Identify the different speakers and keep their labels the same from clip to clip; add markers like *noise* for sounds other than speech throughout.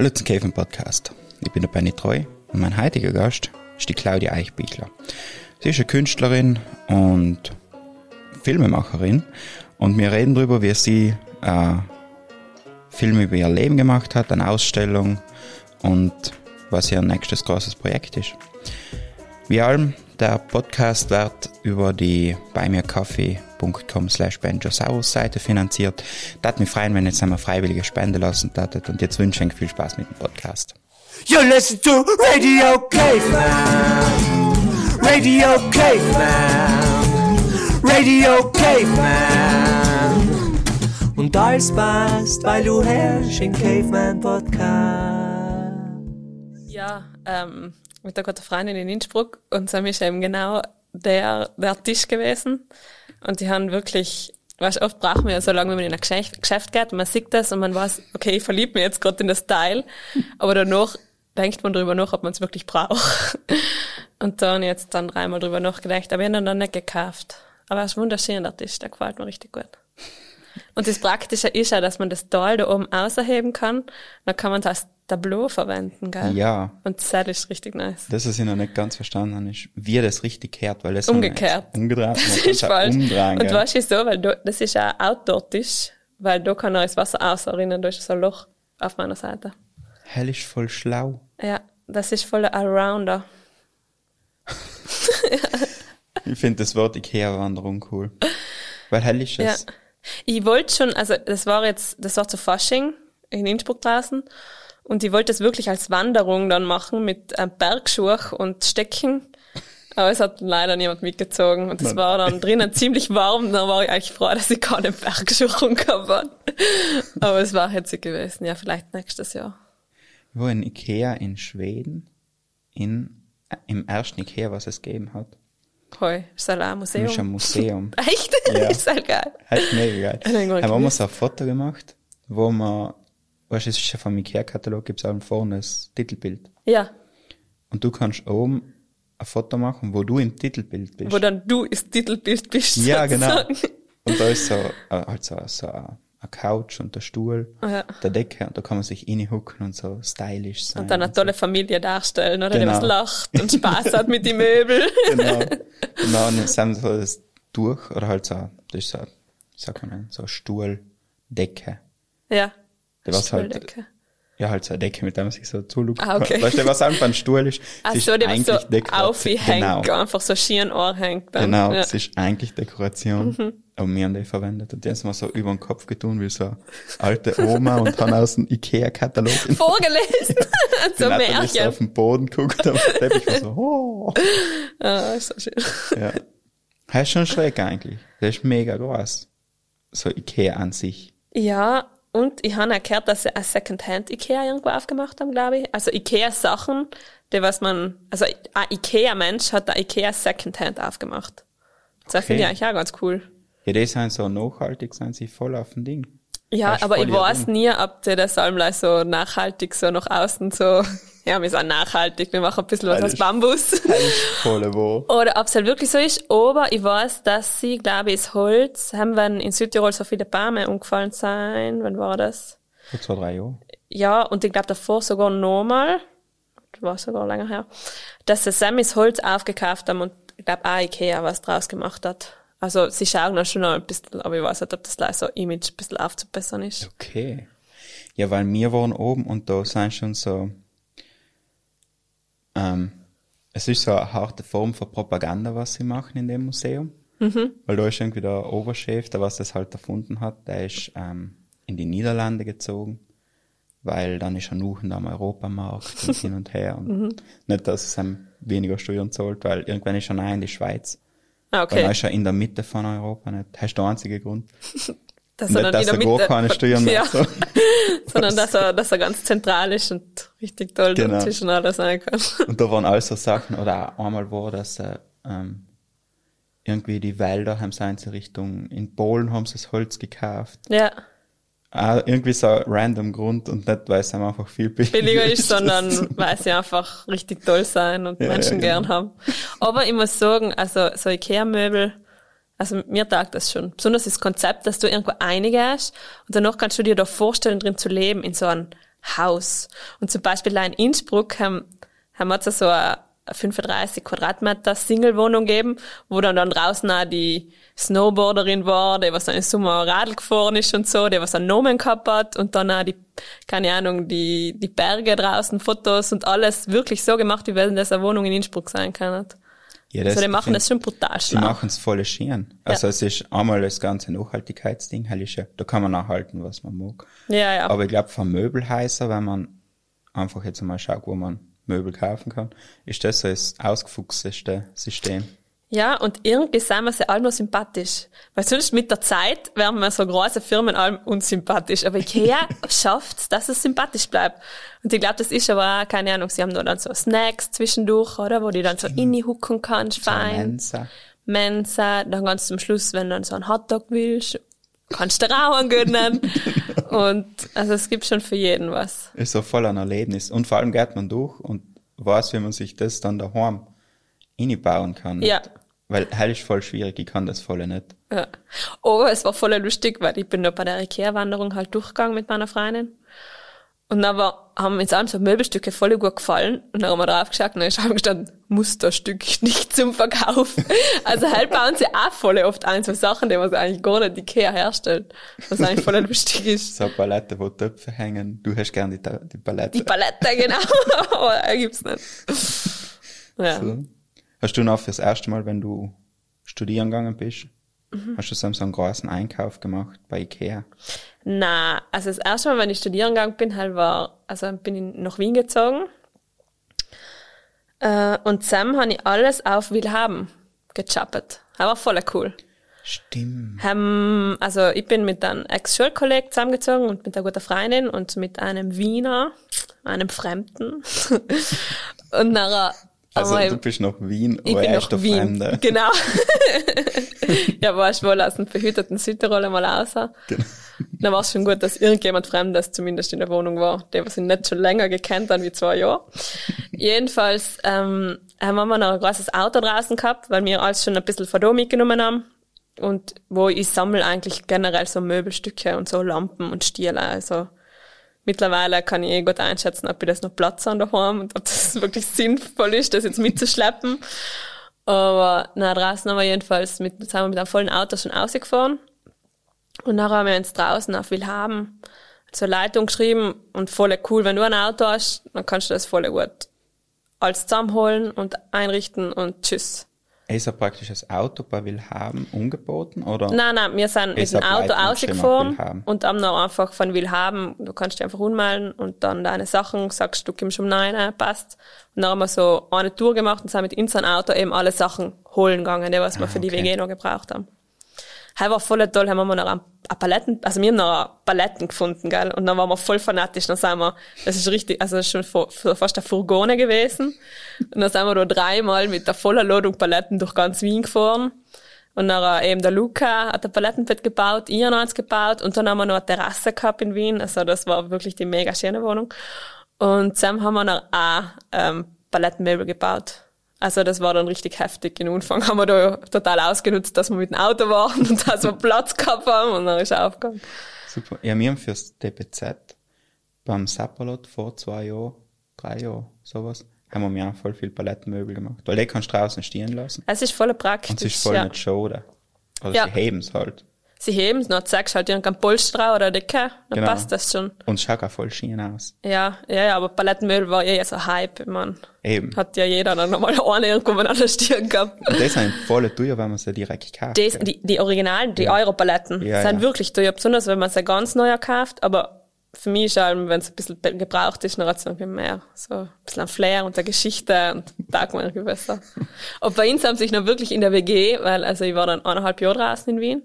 Speaker 1: Hallo zum Käfen Podcast. Ich bin der Benny Treu und mein heutiger Gast ist die Claudia Eichbichler. Sie ist eine Künstlerin und Filmemacherin und wir reden darüber, wie sie äh, Filme über ihr Leben gemacht hat, eine Ausstellung und was ihr nächstes großes Projekt ist. Wie allem, der Podcast wird über die beimirkaffee.com slash benjosaurus Seite finanziert. Das mich freuen, wenn ihr jetzt einmal freiwillige Spende lassen datet und jetzt wünsche ich euch viel Spaß mit dem Podcast.
Speaker 2: You listen to Radio Caveman. Radio Caveman. Radio Caveman. Und alles passt, weil du herrschst im Caveman Podcast.
Speaker 3: Ja, ähm, mit der guten Freundin in Innsbruck und so ist eben genau der, der Tisch gewesen. Und die haben wirklich, weißt, oft braucht man ja so lange, wenn man in ein Geschäft, Geschäft geht und man sieht das und man weiß, okay, ich verliebe mich jetzt gerade in das Teil. Aber danach denkt man drüber nach, ob man es wirklich braucht. *laughs* Und dann jetzt dann dreimal drüber nachgedacht, aber ich habe ihn dann nicht gekauft. Aber es ist wunderschön, der Tisch, der gefällt mir richtig gut. Und das Praktische ist ja, dass man das Teil da oben ausheben kann. Dann kann man das Tableau verwenden, gell?
Speaker 1: Ja,
Speaker 3: Und das ist richtig nice.
Speaker 1: das, was ich noch nicht ganz verstanden habe, ist, wie das richtig kehrt, weil das
Speaker 3: Umgekehrt.
Speaker 1: Umgedreht. *laughs*
Speaker 3: Das ist falsch.
Speaker 1: Umdrehen,
Speaker 3: Und weißt du so, weil da, das ist ein Outdoor-Tisch, weil da kann auch das Wasser ausrinnen, da ist so ein Loch auf meiner Seite.
Speaker 1: Hell ist voll schlau.
Speaker 3: Ja, das ist voll Allrounder. *laughs*
Speaker 1: Ich finde das Wort Ikea-Wanderung cool. Weil hell ist
Speaker 3: Ja.
Speaker 1: es.
Speaker 3: Ich wollte schon, also das war jetzt, das war zu Fasching in Innsbruck draußen und ich wollte es wirklich als Wanderung dann machen mit einem Bergschuh und Stecken. Aber es hat leider niemand mitgezogen und es war dann drinnen ziemlich warm. Da war ich eigentlich froh, dass ich keine Bergschuhe gehabt habe. Aber es war hetzig gewesen. Ja, vielleicht nächstes Jahr.
Speaker 1: Ich war in Ikea in Schweden, in, äh, im ersten Ikea, was es gegeben hat.
Speaker 3: Hoi, ist das ein
Speaker 1: Das ist ein
Speaker 3: Museum?
Speaker 1: Museum. *laughs*
Speaker 3: Echt?
Speaker 1: Ja.
Speaker 3: ist das geil.
Speaker 1: Ist mega geil.
Speaker 3: Mal
Speaker 1: Haben wir so ein Foto gemacht, wo man, weißt du, es ist ja vom Ikea-Katalog, gibt's auch vorne das Titelbild.
Speaker 3: Ja,
Speaker 1: Und du kannst oben ein Foto machen, wo du im Titelbild bist.
Speaker 3: wo dann du das Titelbild bist.
Speaker 1: ja, genau.
Speaker 3: sozusagen.
Speaker 1: Und da ist so, äh, halt so, so ein ein Couch und der Stuhl,
Speaker 3: Ja.
Speaker 1: der Decke, und da kann man sich reinhucken und so stylisch sein.
Speaker 3: Und dann eine tolle Familie darstellen, oder?
Speaker 1: Genau.
Speaker 3: Die was lacht und Spaß hat mit den Möbeln. *laughs*
Speaker 1: genau. Und dann sind so das durch, oder halt so, das ist so, wie sagt man so eine Stuhldecke.
Speaker 3: ja.
Speaker 1: Der was halt, ja, halt so eine Decke, mit der man sich so zulucken
Speaker 3: Ah, okay.
Speaker 1: kann. Weißt du, was einfach ein Stuhl ist? *laughs*
Speaker 3: Ach so, die
Speaker 1: eigentlich
Speaker 3: so aufhängt,
Speaker 1: Genau,
Speaker 3: einfach so schieren anhängt. Dann.
Speaker 1: genau.
Speaker 3: Ja.
Speaker 1: Es ist eigentlich Dekoration.
Speaker 3: Mhm.
Speaker 1: Aber wir haben die verwendet. Und die haben sie mir so über den Kopf getun, wie so eine alte Oma und haben aus dem Ikea-Katalog *laughs*
Speaker 3: Vorgelesen. *laughs* so
Speaker 1: Die Natalie ist so auf
Speaker 3: Märchen.
Speaker 1: den Boden geguckt, aber der Teppich war so, oh.
Speaker 3: Ah, ist so schön.
Speaker 1: Ja. Das ist schon schräg eigentlich. Das ist mega groß. So Ikea an sich.
Speaker 3: Ja, und ich habe auch gehört, dass sie ein Secondhand-Ikea irgendwo aufgemacht haben, glaube ich. Also Ikea-Sachen, die was man, also ein Ikea-Mensch hat ein Ikea Secondhand aufgemacht. Das finde ich eigentlich auch ganz cool.
Speaker 1: Ja, die sind so nachhaltig, sind sie voll auf dem Ding.
Speaker 3: Ja, aber ich weiß nie, ob der das allem so nachhaltig so nach außen so, *laughs* ja, wir sind nachhaltig, wir machen ein bisschen was aus Bambus. *laughs*
Speaker 1: Voll wo.
Speaker 3: Oder ob es halt wirklich so ist, aber ich weiß, dass sie, glaube ich, das Holz, haben wenn in Südtirol so viele Bäume umgefallen sein, wann war das?
Speaker 1: Vor zwei, drei Jahren.
Speaker 3: Ja, und ich glaube davor sogar nochmal, das war sogar länger her, dass sie Sammys Holz aufgekauft haben und ich glaube auch Ikea was draus gemacht hat. Also sie schauen dann schon noch ein bisschen, aber ich weiß nicht, ob das gleich so Image ein bisschen aufzubessern ist.
Speaker 1: Okay. Ja, weil wir waren oben und da sind schon so, ähm, es ist so eine harte Form von Propaganda, was sie machen in dem Museum.
Speaker 3: Mhm.
Speaker 1: Weil da ist irgendwie der Oberchef, der was das halt erfunden hat, der ist ähm, in die Niederlande gezogen, weil dann ist er noch am Europamarkt und *laughs* hin und her. Und
Speaker 3: Mhm.
Speaker 1: Nicht, dass es ihm weniger Steuern zahlt, weil irgendwann ist er nein in die Schweiz.
Speaker 3: Ah,
Speaker 1: Weil dann
Speaker 3: okay.
Speaker 1: ist er in der Mitte von Europa nicht. Das ist der einzige Grund.
Speaker 3: Dass *laughs*
Speaker 1: Nicht, dass er gar keine Steuern mehr
Speaker 3: ja,
Speaker 1: so. *laughs*
Speaker 3: sondern dass er, dass er ganz zentral ist und richtig toll
Speaker 1: Genau.
Speaker 3: dazwischen alles sein kann. *laughs*
Speaker 1: Und da waren all so Sachen, oder auch einmal war das, äh, ähm, irgendwie die Wälder haben sie in Richtung, in Polen haben sie das Holz gekauft.
Speaker 3: Ja,
Speaker 1: Ah, irgendwie so ein random Grund und nicht, weil es einem einfach viel *laughs* billiger,
Speaker 3: billiger ist, sondern weil sie einfach richtig toll sein und
Speaker 1: Ja,
Speaker 3: Menschen
Speaker 1: ja,
Speaker 3: gern
Speaker 1: genau.
Speaker 3: haben. Aber ich muss sagen, also so Ikea-Möbel, also mir taugt das schon. Besonders das Konzept, dass du irgendwo eingehst und danach kannst du dir da vorstellen, drin zu leben, in so einem Haus. Und zum Beispiel da in Innsbruck haben, haben wir so eine 35 Quadratmeter Single-Wohnung geben, wo dann, dann draußen auch die Snowboarderin war, die was dann im Sommer Radl gefahren ist und so, die was einen Nomen gehabt hat und dann auch die, keine Ahnung, die, die Berge draußen, Fotos und alles wirklich so gemacht, wie wenn das eine Wohnung in Innsbruck sein kann.
Speaker 1: Ja,
Speaker 3: Also die machen
Speaker 1: find-
Speaker 3: das schon brutal
Speaker 1: Die
Speaker 3: schlau.
Speaker 1: machen es voll schön. Also es ist einmal das ganze Nachhaltigkeitsding, halt ist ja, da kann man nachhalten, was man mag.
Speaker 3: Ja, ja.
Speaker 1: Aber ich glaube, von Möbelhäuser, wenn man einfach jetzt mal schaut, wo man Möbel kaufen kann, ist das so das ausgefuchsteste System.
Speaker 3: Ja, und irgendwie sind wir sie alle noch sympathisch. Weil sonst mit der Zeit werden wir so große Firmen allem unsympathisch. Aber Ikea *laughs* schafft's, dass es sympathisch bleibt. Und ich glaube, das ist aber auch, keine Ahnung, sie haben da dann so Snacks zwischendurch, oder? Wo die dann so innehucken kannst,
Speaker 1: So
Speaker 3: fein.
Speaker 1: Mensa.
Speaker 3: Mensa, dann ganz zum Schluss, wenn du dann so einen Hotdog willst, kannst du auch einen gönnen. und, also es gibt schon für jeden was.
Speaker 1: Ist so voll ein Erlebnis. Und vor allem geht man durch und weiß, wie man sich das dann daheim bauen kann.
Speaker 3: Ja.
Speaker 1: Weil hell ist voll schwierig, ich kann das voll nicht.
Speaker 3: Ja. Aber es war voll lustig, weil ich bin da bei der Ikea-Wanderung halt durchgegangen mit meiner Freundin. Und dann war, haben uns allen so Möbelstücke voll gut gefallen. Und dann haben wir drauf geschaut und dann ist gestanden, Musterstück nicht zum Verkauf. *laughs* Also halt bauen sie auch voll oft ein, so Sachen, die man eigentlich gar nicht Ikea herstellt. Was eigentlich voll lustig ist.
Speaker 1: So eine Palette, wo Töpfe hängen. Du hast gern die, die Palette.
Speaker 3: Die Palette, genau. *laughs* Aber er gibt's nicht. *laughs* Ja.
Speaker 1: So. Hast du noch fürs erste Mal, wenn du studieren gegangen bist,
Speaker 3: Mhm.
Speaker 1: hast du so einen großen Einkauf gemacht bei Ikea?
Speaker 3: Na, also das erste Mal, wenn ich studieren gegangen bin, halt war, also bin ich nach Wien gezogen. Äh, und Sam habe ich alles auf Willhaben gechappet. Das war voll cool.
Speaker 1: Stimmt.
Speaker 3: Haben, also ich bin mit einem Ex-Schulkollegen zusammengezogen und mit einer guten Freundin und mit einem Wiener, einem Fremden. *laughs* und nachher
Speaker 1: Also
Speaker 3: haben wir
Speaker 1: du bist nach Wien,
Speaker 3: ich
Speaker 1: aber
Speaker 3: bin
Speaker 1: er der
Speaker 3: Wien.
Speaker 1: Fremde. *laughs*
Speaker 3: Genau. *laughs* ja, war ich wohl aus dem verhüteten Südtirol mal raus.
Speaker 1: Genau.
Speaker 3: Dann war es schon gut, dass irgendjemand Fremdes zumindest in der Wohnung war, der was ich nicht schon länger gekannt haben wie zwei Jahre. *laughs* Jedenfalls ähm, haben wir noch ein großes Auto draußen gehabt, weil wir alles schon ein bisschen von da mitgenommen haben. Und wo ich sammle eigentlich generell so Möbelstücke und so Lampen und Stiele. Also mittlerweile kann ich eh gut einschätzen, ob ich das noch Platz an daheim und ob das *laughs* wirklich sinnvoll ist, das jetzt mitzuschleppen. Aber na, draußen haben wir jedenfalls mit, sind wir mit einem vollen Auto schon rausgefahren. Und nachher haben wir uns draußen auf Willhaben zur Leitung geschrieben und voll cool, wenn du ein Auto hast, dann kannst du das voll gut alles zusammenholen und einrichten und tschüss.
Speaker 1: Ist er praktisch das Auto bei Willhaben umgeboten oder?
Speaker 3: Nein, nein, wir sind mit dem Auto rausgefahren und haben dann einfach von Willhaben, du kannst dich einfach ummelden und dann deine Sachen, sagst du, kommst um neun, äh, passt. Und dann haben wir so eine Tour gemacht und sind mit unserem Auto eben alle Sachen holen gegangen, die was wir
Speaker 1: Ah,
Speaker 3: für die
Speaker 1: okay.
Speaker 3: WG noch gebraucht haben. Das war voll toll, haben wir noch ein, ein Paletten, also wir haben noch Paletten gefunden, gell, und dann waren wir voll fanatisch, dann sind wir, das ist richtig, also das ist schon fast eine Furgone gewesen, und dann sind wir da dreimal mit der voller Ladung Paletten durch ganz Wien gefahren, und dann eben der Luca hat ein Palettenbett gebaut, ich habe eins gebaut, und dann haben wir noch eine Terrasse gehabt in Wien, also das war wirklich die mega schöne Wohnung, und zusammen haben wir noch auch, ähm, Palettenmöbel gebaut. Also das war dann richtig heftig. In Anfang haben wir da total ausgenutzt, dass wir mit dem Auto waren und dass wir Platz gehabt haben und dann ist er aufgegangen.
Speaker 1: Super. Ja, wir haben fürs DPZ beim Sapperlot vor zwei Jahren, drei Jahren, sowas, haben wir mir auch voll viel Palettenmöbel gemacht. Weil die kannst du draußen stehen lassen.
Speaker 3: Es ist voll praktisch.
Speaker 1: Und es ist voll
Speaker 3: ja.
Speaker 1: nicht schade. Oder
Speaker 3: Ja.
Speaker 1: sie heben's halt.
Speaker 3: Sie heben es, dann zeigst halt irgendein Polster oder Decke, dann
Speaker 1: Genau.
Speaker 3: passt das schon.
Speaker 1: Und schaut auch voll schön aus.
Speaker 3: Ja, ja, ja, aber Palettenmöbel war eh so Hype, mein,
Speaker 1: Eben.
Speaker 3: hat ja jeder dann nochmal *laughs* eine irgendwo an der Stirn gehabt.
Speaker 1: Und das sind voll teuer, wenn man sie direkt kauft.
Speaker 3: Das, die, die Originalen, die Europaletten,
Speaker 1: Ja,
Speaker 3: sind
Speaker 1: ja.
Speaker 3: wirklich teuer, besonders wenn man sie ganz neu kauft, aber für mich ist allem, wenn es ein bisschen gebraucht ist, hat es irgendwie mehr, so ein bisschen ein Flair und eine Geschichte und taugt mir irgendwie besser. *laughs* Und bei uns haben sich noch wirklich in der WG, weil, also ich war dann eineinhalb Jahre draußen in Wien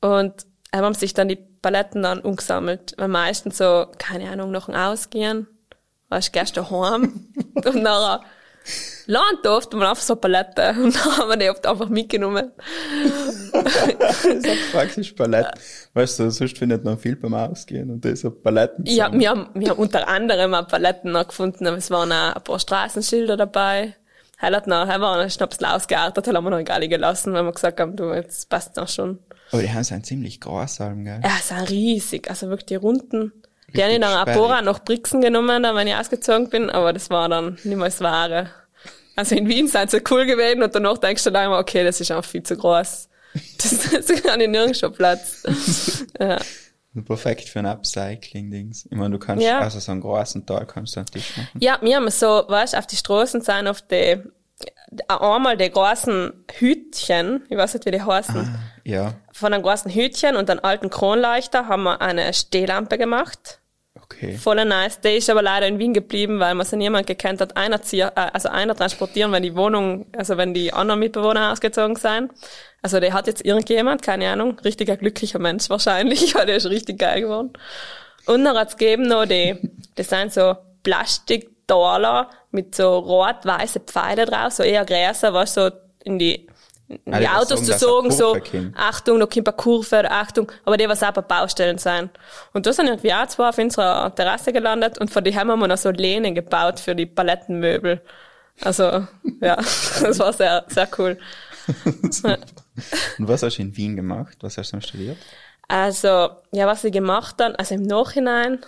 Speaker 3: und haben sich dann die Paletten dann umgesammelt, weil meistens so, keine Ahnung, noch ein Ausgehen, weißt, du heim *laughs* und nachher lernt oft man einfach so Palette *laughs* und dann haben wir die oft einfach mitgenommen.
Speaker 1: so praktisch Palette. Weißt du, sonst findet man viel beim Ausgehen und das so Paletten.
Speaker 3: Ja, wir haben, wir haben unter anderem auch Paletten noch gefunden, aber es waren auch ein paar Straßenschilder dabei. Heil hat noch, heil war noch ein bisschen ausgeartet, haben wir noch egal gelassen, weil wir gesagt haben, du, jetzt passt noch schon.
Speaker 1: Aber die haben so einen ziemlich groß, Alm, gell?
Speaker 3: Ja, es sind riesig, also wirklich die Runden. Die habe ich dann Mal noch Brixen genommen, dann, wenn ich ausgezogen bin, aber das war dann nicht mehr das Wahre. Also in Wien sind sie cool gewesen und danach denkst du dann immer, okay, das ist einfach viel zu groß. Das, das kann ich nirgends schon Platz. *laughs* ja.
Speaker 1: Perfekt für ein Upcycling-Dings. Ich meine, du kannst,
Speaker 3: Ja.
Speaker 1: also so einen großen Teil kannst du einen Tisch machen.
Speaker 3: ja, wir haben so, weißt auf die Straßen sind auf die, einmal die großen Hütchen, ich weiß nicht, wie die heißen,
Speaker 1: Ja,
Speaker 3: von einem großen Hütchen und einem alten Kronleuchter haben wir eine Stehlampe gemacht.
Speaker 1: okay.
Speaker 3: Voll nice. Der ist aber leider in Wien geblieben, weil man so niemand gekannt hat, einer zieh, äh, also einer transportieren, wenn die Wohnung, also wenn die anderen Mitbewohner ausgezogen sind. Also der hat jetzt irgendjemand, keine Ahnung, richtiger glücklicher Mensch wahrscheinlich, *laughs* weil der ist richtig geil geworden. Und dann hat's gegeben noch die, das sind so Plastiktaler mit so rot-weiße Pfeile drauf, so eher größer, was so in die, die
Speaker 1: die
Speaker 3: Autos zu sagen, so,
Speaker 1: kommt.
Speaker 3: Achtung, da kommt eine Kurve, Achtung, aber die was auch bei Baustellen sein. Und da sind irgendwie auch zwei auf unserer Terrasse gelandet und von die haben wir noch so Lehnen gebaut für die Palettenmöbel. Also, ja, *laughs* das war sehr, sehr cool.
Speaker 1: Und was hast du in Wien gemacht? Was hast du dann studiert?
Speaker 3: Also, ja, was ich gemacht dann, also im Nachhinein.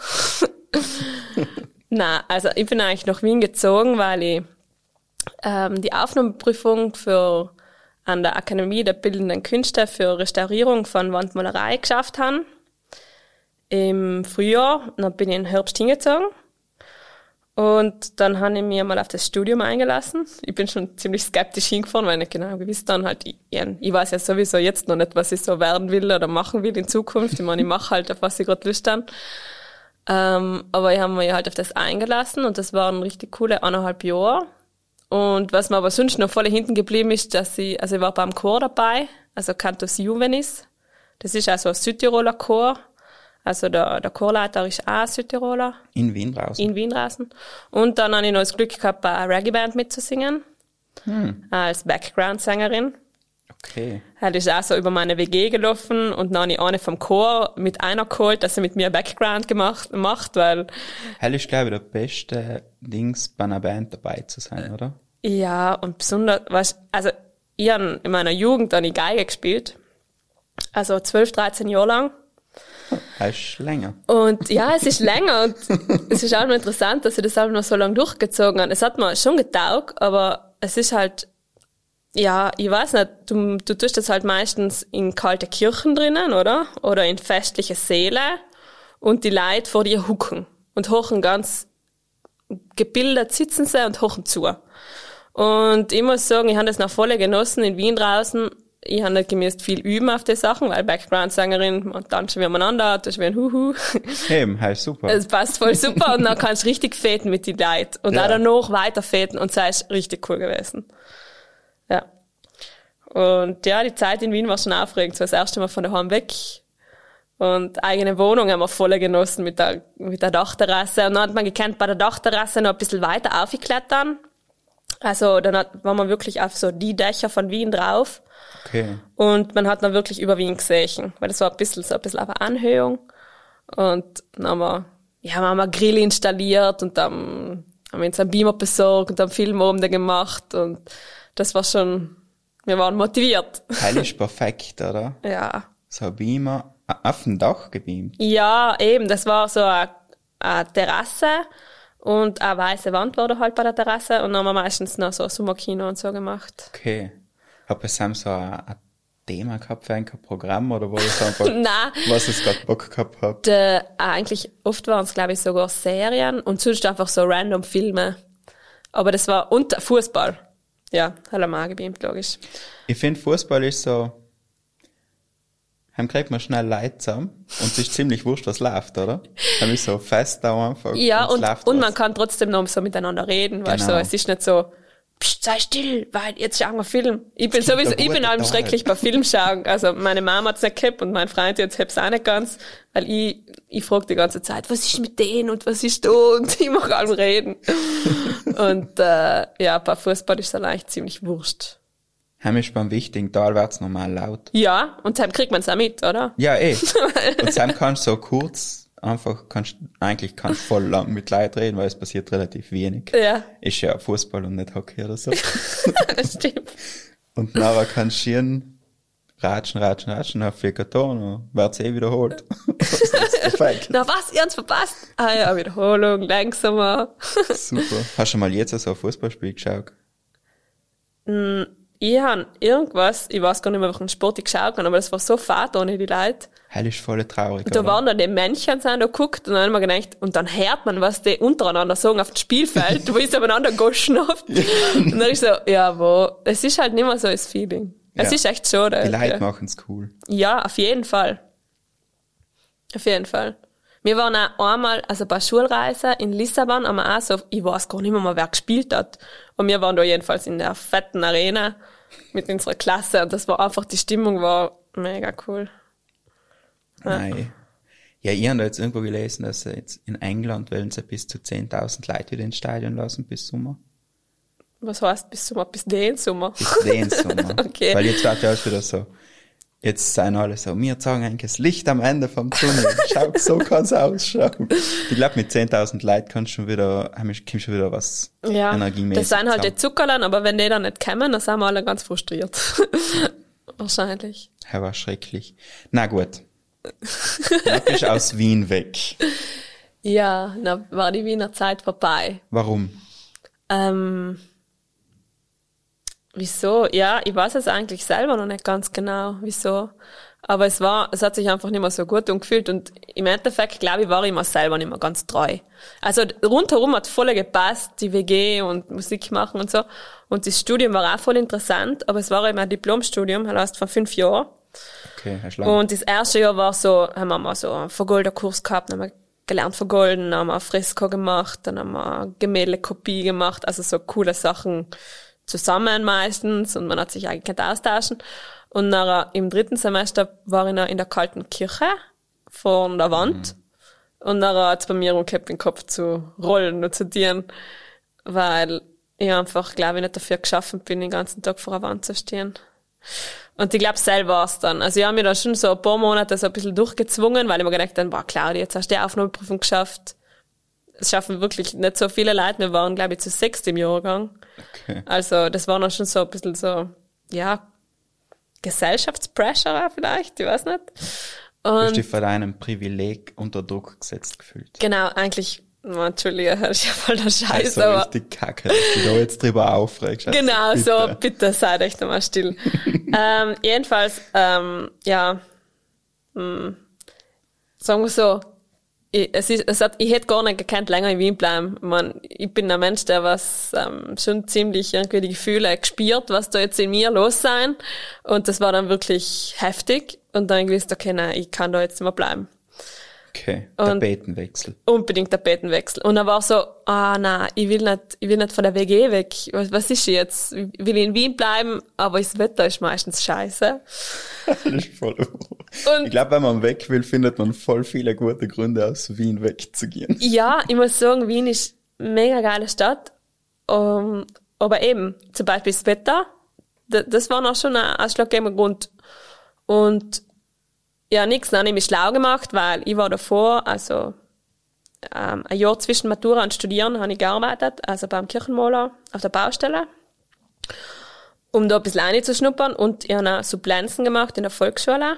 Speaker 3: *laughs* Na, also ich bin eigentlich nach Wien gezogen, weil ich ähm, die Aufnahmeprüfung für an der Akademie der Bildenden Künste für Restaurierung von Wandmalerei geschafft habe. Im Frühjahr, dann bin ich in den Herbst hingezogen. Und dann habe ich mir mal auf das Studium eingelassen. Ich bin schon ziemlich skeptisch hingefahren, weil ich nicht genau gewiss dann halt, ich, ich weiß ja sowieso jetzt noch nicht, was ich so werden will oder machen will in Zukunft. Ich meine, ich mache halt, auf was ich gerade Lust habe. Ähm, aber ich habe mich halt auf das eingelassen und das waren richtig coole eineinhalb Jahre. Und was mir aber sonst noch voll hinten geblieben ist, dass ich, also ich war beim Chor dabei, also Cantus Juvenis. Das ist also ein Südtiroler Chor. Also der, der Chorleiter ist auch Südtiroler
Speaker 1: In Wien draußen.
Speaker 3: in Wien draußen. Und dann habe ich noch das Glück gehabt, bei einer Reggae-Band mitzusingen. Als Background-Sängerin.
Speaker 1: Okay.
Speaker 3: Das ist auch so über meine WG gelaufen und dann habe ich eine vom Chor mit einer geholt, dass sie mit mir Background gemacht, macht, weil,
Speaker 1: Hell ist, glaube ich, der beste Dings bei einer Band dabei zu sein, oder?
Speaker 3: ja, und besonders, weißt, also, ich habe in meiner Jugend dann Geige gespielt. Also 12, 13 Jahre lang.
Speaker 1: Er ist länger.
Speaker 3: Und ja, es ist länger und *laughs* es ist auch noch interessant, dass ich das auch noch so lange durchgezogen habe. Es hat mir schon getaugt, aber es ist halt, ja, ich weiß nicht, du, du tust das halt meistens in kalte Kirchen drinnen, oder? Oder in festliche Säle und die Leute vor dir hucken und hochen ganz gebildet sitzen sie und hochen zu. Und ich muss sagen, ich habe das noch voll genossen in Wien draußen. Ich habe nicht gemisst viel üben auf die Sachen, weil Background-Sängerin, man tanzen wir umeinander, das ist wie ein Huhu.
Speaker 1: Eben, ist super.
Speaker 3: Es passt voll super und dann kannst du richtig feten mit den Leuten. Und
Speaker 1: Ja.
Speaker 3: auch danach weiter feten und sei ist richtig cool gewesen. Ja. Und ja, die Zeit in Wien war schon aufregend. So das erste Mal von daheim weg. Und eigene Wohnung haben wir voll genossen mit der, mit der Dachterrasse. Und dann hat man gekannt, bei der Dachterrasse noch ein bisschen weiter aufgeklettern. Also dann hat, war man wirklich auf so die Dächer von Wien drauf.
Speaker 1: Okay.
Speaker 3: Und man hat dann wirklich über Wien gesehen, weil das war ein bisschen, so ein bisschen auf eine Anhöhung. Und dann haben wir, ja, haben wir einen Grill installiert und dann haben wir uns einen Beamer besorgt und haben Film oben gemacht und das war schon, wir waren motiviert.
Speaker 1: Hell ist *laughs* perfekt, oder?
Speaker 3: Ja.
Speaker 1: So Beamer a- auf dem Dach gebeamt.
Speaker 3: Ja, eben, das war so eine, eine Terrasse und eine weiße Wand war da halt bei der Terrasse und dann haben wir meistens noch so ein Sommerkino und so gemacht.
Speaker 1: Okay. Hab es Sam so ein, ein Thema gehabt für ein Programm oder wo ich einfach, *laughs*
Speaker 3: Nein.
Speaker 1: was ich gerade Bock gehabt hab?
Speaker 3: äh, eigentlich oft waren es glaube ich sogar Serien und sonst einfach so random Filme. Aber das war und Fußball. Ja, hat er gebeamt, logisch.
Speaker 1: Ich finde, Fußball ist so, heim kriegt man schnell Leute zusammen und es ist ziemlich wurscht, was läuft, oder? Heim ist so fest da einfach.
Speaker 3: Ja, und, und
Speaker 1: was.
Speaker 3: man kann trotzdem noch so miteinander reden, weißt du,
Speaker 1: Genau.
Speaker 3: so, es ist nicht so, Psst, sei still, weil jetzt schauen wir Film. Ich bin sowieso, ich bin allem schrecklich bei Film schauen. Also meine Mama hat's nicht gehabt und mein Freund jetzt hab's auch nicht ganz, weil ich, ich frag die ganze Zeit, was ist mit denen und was ist da und *laughs* ich mach allem reden. *laughs* und äh, ja, bei Fußball ist es eigentlich ziemlich wurscht.
Speaker 1: Heim ist beim wichtigen Teil wird's normal laut.
Speaker 3: Ja, und dann kriegt man's auch mit, oder?
Speaker 1: Ja, eh. *laughs* und Sam kannst so kurz, einfach kannst, eigentlich kannst voll lang mit Leuten reden, weil es passiert relativ wenig.
Speaker 3: Ja,
Speaker 1: Ist ja Fußball und nicht Hockey oder so. *laughs*
Speaker 3: das stimmt.
Speaker 1: Und nachher kannst du schieren, ratschen, ratschen, ratschen, auf vier Karton und wird's eh wiederholt. *laughs* Perfekt.
Speaker 3: Na was, ihr habt's verpasst? Ah ja, Wiederholung, langsamer.
Speaker 1: Super. Hast du mal jetzt so ein Fußballspiel geschaut?
Speaker 3: Ich han irgendwas, ich weiß gar nicht mehr, welchen Sport ich geschaut habe, aber das war so fad ohne die Leute.
Speaker 1: Heil ist voll traurig.
Speaker 3: Da
Speaker 1: oder?
Speaker 3: waren dann die Männchen sind da geguckt und dann haben wir gedacht, und dann hört man, was die untereinander sagen auf dem Spielfeld, wo ist abeinander geschnappt. und dann ist so, ja, wo, es ist halt nicht mehr so das Feeling. Es
Speaker 1: Ja.
Speaker 3: ist echt schade.
Speaker 1: Die Leute
Speaker 3: ja.
Speaker 1: machen's cool.
Speaker 3: Ja, auf jeden Fall. Auf jeden Fall. Wir waren auch einmal, also bei Schulreise in Lissabon, haben wir auch so, ich weiß gar nicht mehr, mal, wer gespielt hat. Und wir waren da jedenfalls in der fetten Arena mit unserer Klasse und das war einfach, die Stimmung war mega cool.
Speaker 1: Nein. Ja, ich habe da jetzt irgendwo gelesen, dass sie jetzt in England wollen sie bis zu 10.000 Leute wieder ins Stadion lassen bis Sommer.
Speaker 3: Was heißt bis Sommer, bis den Sommer?
Speaker 1: Bis den *laughs* Sommer.
Speaker 3: Okay.
Speaker 1: Weil jetzt wird ja alles wieder so. Jetzt sind alle so, wir zeigen eigentlich das Licht am Ende vom Tunnel. Schau, so kann's ausschauen. Ich glaube, mit 10.000 Leuten kannst du schon wieder, haben wir- kommt schon wieder was
Speaker 3: Ja,
Speaker 1: energiemäßig
Speaker 3: das sind halt die
Speaker 1: zusammen.
Speaker 3: Zuckerlein, aber wenn die dann nicht kommen, dann sind wir alle ganz frustriert. *laughs* Wahrscheinlich.
Speaker 1: Ja, war schrecklich. Na gut. Du bist aus Wien weg.
Speaker 3: Ja, dann war die Wiener Zeit vorbei.
Speaker 1: Warum?
Speaker 3: Ähm, wieso? Ja, ich weiß es eigentlich selber noch nicht ganz genau, wieso. Aber es war, es hat sich einfach nicht mehr so gut angefühlt und im Endeffekt, glaube ich, war ich mir selber nicht mehr ganz treu. Also rundherum hat voll gepasst, die WG und Musik machen und so. Und das Studium war auch voll interessant, aber es war eben ein Diplomstudium, das heißt von fünf Jahren.
Speaker 1: Okay, Schlang.
Speaker 3: Und das erste Jahr war so, haben wir mal so einen Vergolderkurs gehabt, dann haben wir gelernt vergolden, dann haben wir ein Fresko gemacht, dann haben wir Gemäldekopie gemacht, also so coole Sachen zusammen meistens und man hat sich eigentlich nicht austauschen. Und nachher im dritten Semester war ich noch in der kalten Kirche vor der Wand und nachher hat's bei mir umgekehrt, den Kopf zu rollen und zu dienen, weil ich einfach, glaube ich, nicht dafür geschaffen bin, den ganzen Tag vor der Wand zu stehen. Und ich glaube, selber war's dann. Also ich habe mir da schon so ein paar Monate so ein bisschen durchgezwungen, weil ich mir gedacht habe, boah, Claudia, jetzt hast du die Aufnahmeprüfung geschafft. Es schaffen wirklich nicht so viele Leute. Wir waren, glaube ich, zu sechst im Jahrgang.
Speaker 1: Okay.
Speaker 3: Also das war dann schon so ein bisschen so, ja, Gesellschaftspressure vielleicht, ich weiß nicht.
Speaker 1: Du hast
Speaker 3: Und
Speaker 1: dich von deinem Privileg unter Druck gesetzt gefühlt.
Speaker 3: genau, eigentlich, oh, Entschuldige, *laughs* das ist ja voll der Scheiß,
Speaker 1: Also
Speaker 3: aber
Speaker 1: richtig kacke, dass du da jetzt drüber aufregst. Also
Speaker 3: Genau,
Speaker 1: bitte.
Speaker 3: so, bitte seid echt nochmal still. *laughs* ähm, jedenfalls, ähm, ja, hm, sagen wir so, ich, es ist, es hat, ich hätte gar nicht gekannt, länger in Wien bleiben. Ich, mein, ich bin ein Mensch, der was ähm, schon ziemlich irgendwie die Gefühle gespürt, was da jetzt in mir los sein. Und das war dann wirklich heftig. Und dann gewusst, okay, nein, ich kann da jetzt nicht mehr bleiben
Speaker 1: Okay, Tapetenwechsel.
Speaker 3: unbedingt Tapetenwechsel. Und er war so, ah na, ich will nicht, ich will nicht von der WG weg. Was, was ist jetzt? Ich will in Wien bleiben, aber das Wetter ist meistens scheiße.
Speaker 1: Das *laughs* ist voll
Speaker 3: Und-
Speaker 1: Ich glaube, wenn man weg will, findet man voll viele gute Gründe, aus Wien wegzugehen. *laughs*
Speaker 3: Ja, ich muss sagen, Wien ist eine mega geile Stadt. Um, aber eben, zum Beispiel das Wetter, das war noch schon ein ausschlaggebender Grund. Und ja, nix, dann habe ich mich schlau gemacht, weil ich war davor, also ähm, ein Jahr zwischen Matura und Studieren habe ich gearbeitet, also beim Kirchenmaler auf der Baustelle, um da ein bisschen reinzuschnuppern und ich habe auch Supplenzen gemacht in der Volksschule.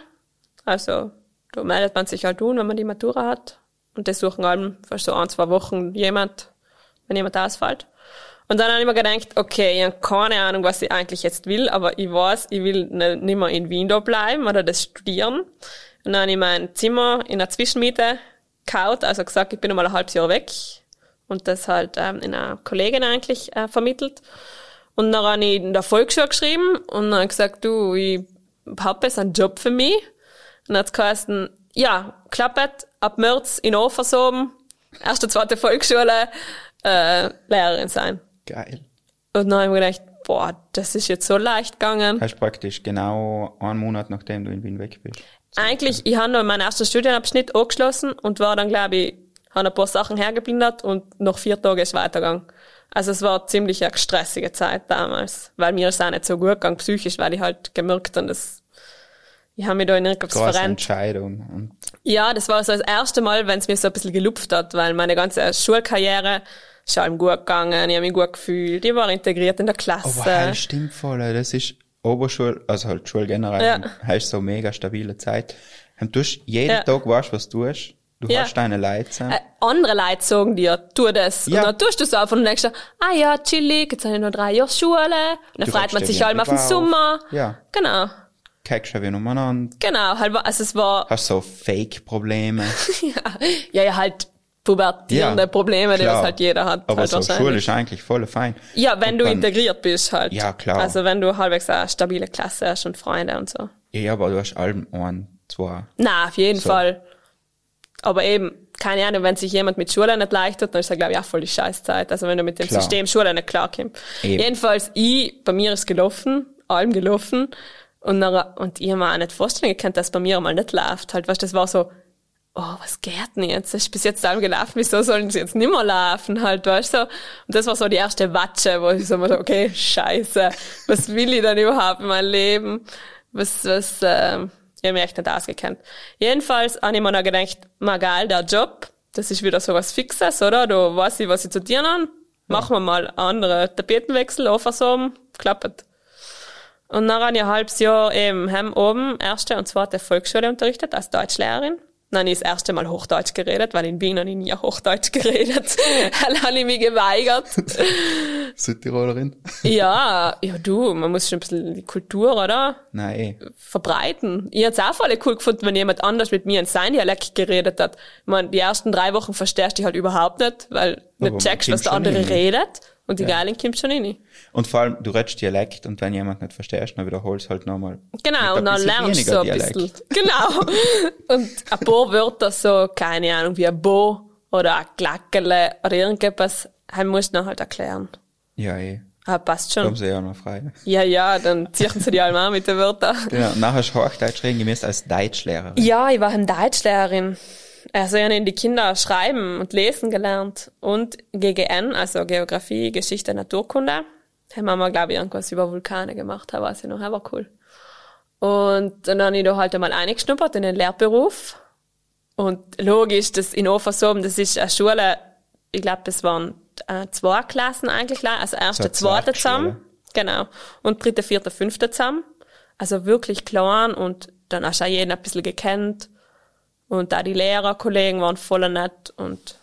Speaker 3: Also da meldet man sich halt tun, wenn man die Matura hat. Und das suchen allem für so ein, zwei Wochen jemand, wenn jemand ausfällt. Und dann habe ich mir gedacht, okay, ich habe keine Ahnung, was ich eigentlich jetzt will, aber ich weiß, ich will ne- nicht mehr in Wien da bleiben oder das studieren. Und dann habe ich mein Zimmer in der Zwischenmiete gekauft, also gesagt, ich bin einmal ein halbes Jahr weg. Und das halt ähm, in einer Kollegin eigentlich äh, vermittelt. Und dann habe ich in der Volksschule geschrieben und dann gesagt, du, ich habe jetzt einen Job für mich. Und dann hat es geheißen, ja, klappt, ab März in Offersoben, erste, zweite Volksschule, äh, Lehrerin sein.
Speaker 1: Geil.
Speaker 3: Und dann habe ich mir gedacht, boah, das ist jetzt so leicht gegangen.
Speaker 1: Hast praktisch genau einen Monat, nachdem du in Wien weg bist.
Speaker 3: Eigentlich, ich habe noch meinen ersten Studienabschnitt angeschlossen und war dann, glaube ich, habe ein paar Sachen hergeblindert und nach vier Tagen ist weitergegangen. Also es war ziemlich eine stressige Zeit damals, weil mir ist auch nicht so gut gegangen, psychisch, weil ich halt gemerkt habe, dass ich habe mich da in irgendwas verrennt.
Speaker 1: Entscheidung. Und
Speaker 3: Ja, das war so das erste Mal, wenn es mir so ein bisschen gelupft hat, weil meine ganze Schulkarriere ist allem gut gegangen, ich habe mich gut gefühlt, ich war integriert in der Klasse.
Speaker 1: aber halt stimmt voll, das ist Oberschul, also halt Schule generell,
Speaker 3: Ja.
Speaker 1: heißt so mega stabile Zeit. Und du hast jeden
Speaker 3: Ja.
Speaker 1: Tag weißt, was du tust. Du
Speaker 3: Ja.
Speaker 1: hast deine Leute zusammen.
Speaker 3: Äh, andere Leute sagen dir, tu das.
Speaker 1: Ja.
Speaker 3: Und dann tust du es einfach und denkst dir, ah ja, chillig, jetzt habe ich noch drei Jahre Schule. Und dann
Speaker 1: Du
Speaker 3: freut man sich
Speaker 1: wie
Speaker 3: halt auf den. Sommer.
Speaker 1: Ja.
Speaker 3: Genau.
Speaker 1: Kickst du wie umeinander.
Speaker 3: Genau, halt, also es war,
Speaker 1: Hast so Fake-Probleme. *laughs*
Speaker 3: ja, ja, halt pubertierende
Speaker 1: Ja,
Speaker 3: Probleme, die
Speaker 1: klar.
Speaker 3: das halt jeder hat.
Speaker 1: Aber
Speaker 3: halt
Speaker 1: so. Schule ist eigentlich voll fein.
Speaker 3: Ja, wenn
Speaker 1: Und
Speaker 3: du
Speaker 1: dann-
Speaker 3: integriert bist halt.
Speaker 1: Ja, klar.
Speaker 3: Also wenn du halbwegs eine stabile Klasse hast und Freunde und so.
Speaker 1: Ja, aber du hast allem ein, zwei.
Speaker 3: Na, auf jeden
Speaker 1: So.
Speaker 3: Fall. Aber eben, keine Ahnung, wenn sich jemand mit Schule nicht leicht tut, dann ist das, glaube ich, auch voll die Scheißzeit. Also wenn du mit dem
Speaker 1: Klar.
Speaker 3: System Schule nicht klarkommst. Jedenfalls, ich, bei mir ist gelaufen, allem gelaufen. Und, dann, und ich hab mir auch nicht vorstellen können, dass bei mir mal nicht läuft. Halt, weißt, du, das war so, oh, was geht denn jetzt? Das ist bis jetzt allem gelaufen, wieso sollen sie jetzt nimmer laufen? Halt, weißt du? Und das war so die erste Watsche, wo ich so mal so, okay, scheiße, was will ich denn überhaupt in meinem Leben? Was, was, ähm, ich hab mich echt nicht ausgekannt. Jedenfalls habe ich mir dann gedacht, mal geil, der Job, das ist wieder so was Fixes, oder? Da weiß ich, was ich zu tun habe. Machen wir mal einen anderen Tapetenwechsel, Offersom, klappt. Und dann habe ich ein halbes Jahr eben heim oben erste und zweite Volksschule unterrichtet als Deutschlehrerin. Dann habe ich das erste Mal Hochdeutsch geredet, weil in Wien habe ich nie Hochdeutsch geredet. *laughs* Dann habe ich mich geweigert. *laughs*
Speaker 1: Südtirolerin? *laughs*
Speaker 3: ja, ja du, man muss schon ein bisschen die Kultur, oder?
Speaker 1: Nein,
Speaker 3: verbreiten. Ich hätte es auch voll cool gefunden, wenn jemand anders mit mir in sein Dialekt geredet hat. Ich meine, die ersten drei Wochen verstehst du dich halt überhaupt nicht, weil
Speaker 1: Aber
Speaker 3: nicht checkst, was der andere redet. Und die Geilen kommt schon rein.
Speaker 1: Und vor allem, du redest Dialekt und wenn jemand nicht verstehst, dann wiederholst du halt nochmal.
Speaker 3: Genau, und dann lernst du so ein bisschen. *laughs* Genau. Und ein paar Wörter so, keine Ahnung, wie ein Bo oder ein Glackele oder irgendetwas, halt musst du dann halt erklären.
Speaker 1: Ja, eh.
Speaker 3: Ah, passt schon.
Speaker 1: sie ja noch frei.
Speaker 3: Ja, ja, dann ziehen sie die alle mal mit den Wörtern.
Speaker 1: Genau. Nachher hast du Hochdeutsch reden gemäß als Deutschlehrerin.
Speaker 3: Ja, ich war eine Deutschlehrerin. Also in die Kinder schreiben und lesen gelernt. Und GGN, also Geografie, Geschichte, Naturkunde. Haben wir glaube ich, irgendwas über Vulkane gemacht, da weiß ich noch, das war cool. Und dann habe ich da halt einmal eingeschnuppert in den Lehrberuf. Und logisch, das in Offersoben, das ist eine Schule, ich glaube, das waren äh, zwei Klassen eigentlich, also erste,
Speaker 1: So
Speaker 3: zweite zusammen. Genau. Und dritte, vierte, fünfte zusammen. Also wirklich klein und dann hast du auch jeden ein bisschen gekannt. Und da die Lehrerkollegen waren voll nett und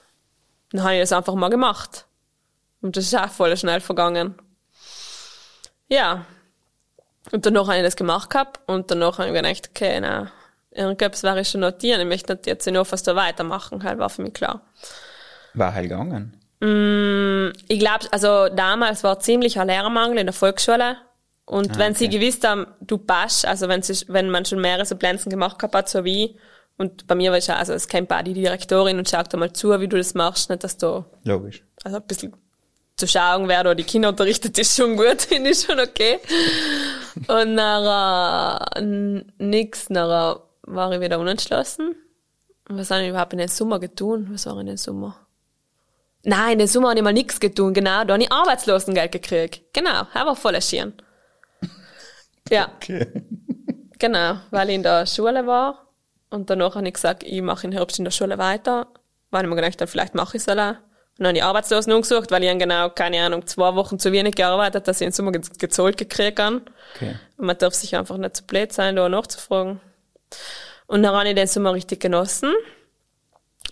Speaker 3: dann habe ich das einfach mal gemacht. Und das ist auch voll schnell vergangen. Ja. Und danach habe ich das gemacht gehabt und danach habe ich gedacht, okay, na, irgendwas wäre ich schon notieren. Ich möchte nicht jetzt in Offers da weitermachen, halt war für mich klar.
Speaker 1: War halt gegangen.
Speaker 3: Ich glaube, also damals war ziemlich ein Lehrermangel in der Volksschule. Und wenn sie
Speaker 1: okay.
Speaker 3: gewusst haben, du passt, also wenn, sie, wenn man schon mehrere so Plätzen gemacht gehabt hat, so wie, und bei mir war es ja, also es kennt auch die Direktorin und schaut da mal zu, wie du das machst, nicht, dass du,
Speaker 1: Logisch.
Speaker 3: also ein bisschen zu schauen, wer da die Kinder unterrichtet, ist schon gut, *laughs* finde ich schon okay. Und nachher, n- nix, nachher war ich wieder unentschlossen. Was habe ich überhaupt in den Sommer getan? Was war in den Sommer? Nein, in den Sommer habe ich mal nichts getan, genau. Da habe ich Arbeitslosengeld gekriegt. Genau, das war voll schön. Ja, *laughs*
Speaker 1: Okay.
Speaker 3: genau, weil ich in der Schule war. Und danach habe ich gesagt, ich mache im Herbst in der Schule weiter. Weil ich mir gedacht habe, vielleicht mache ich es auch. Und dann habe ich Arbeitslosen umgesucht, weil ich dann genau, keine Ahnung, zwei Wochen zu wenig gearbeitet, dass ich im Sommer ge- gezahlt gekriegt habe.
Speaker 1: Okay.
Speaker 3: Und man darf sich einfach nicht zu blöd sein, da nachzufragen. Und dann habe ich den Sommer richtig genossen.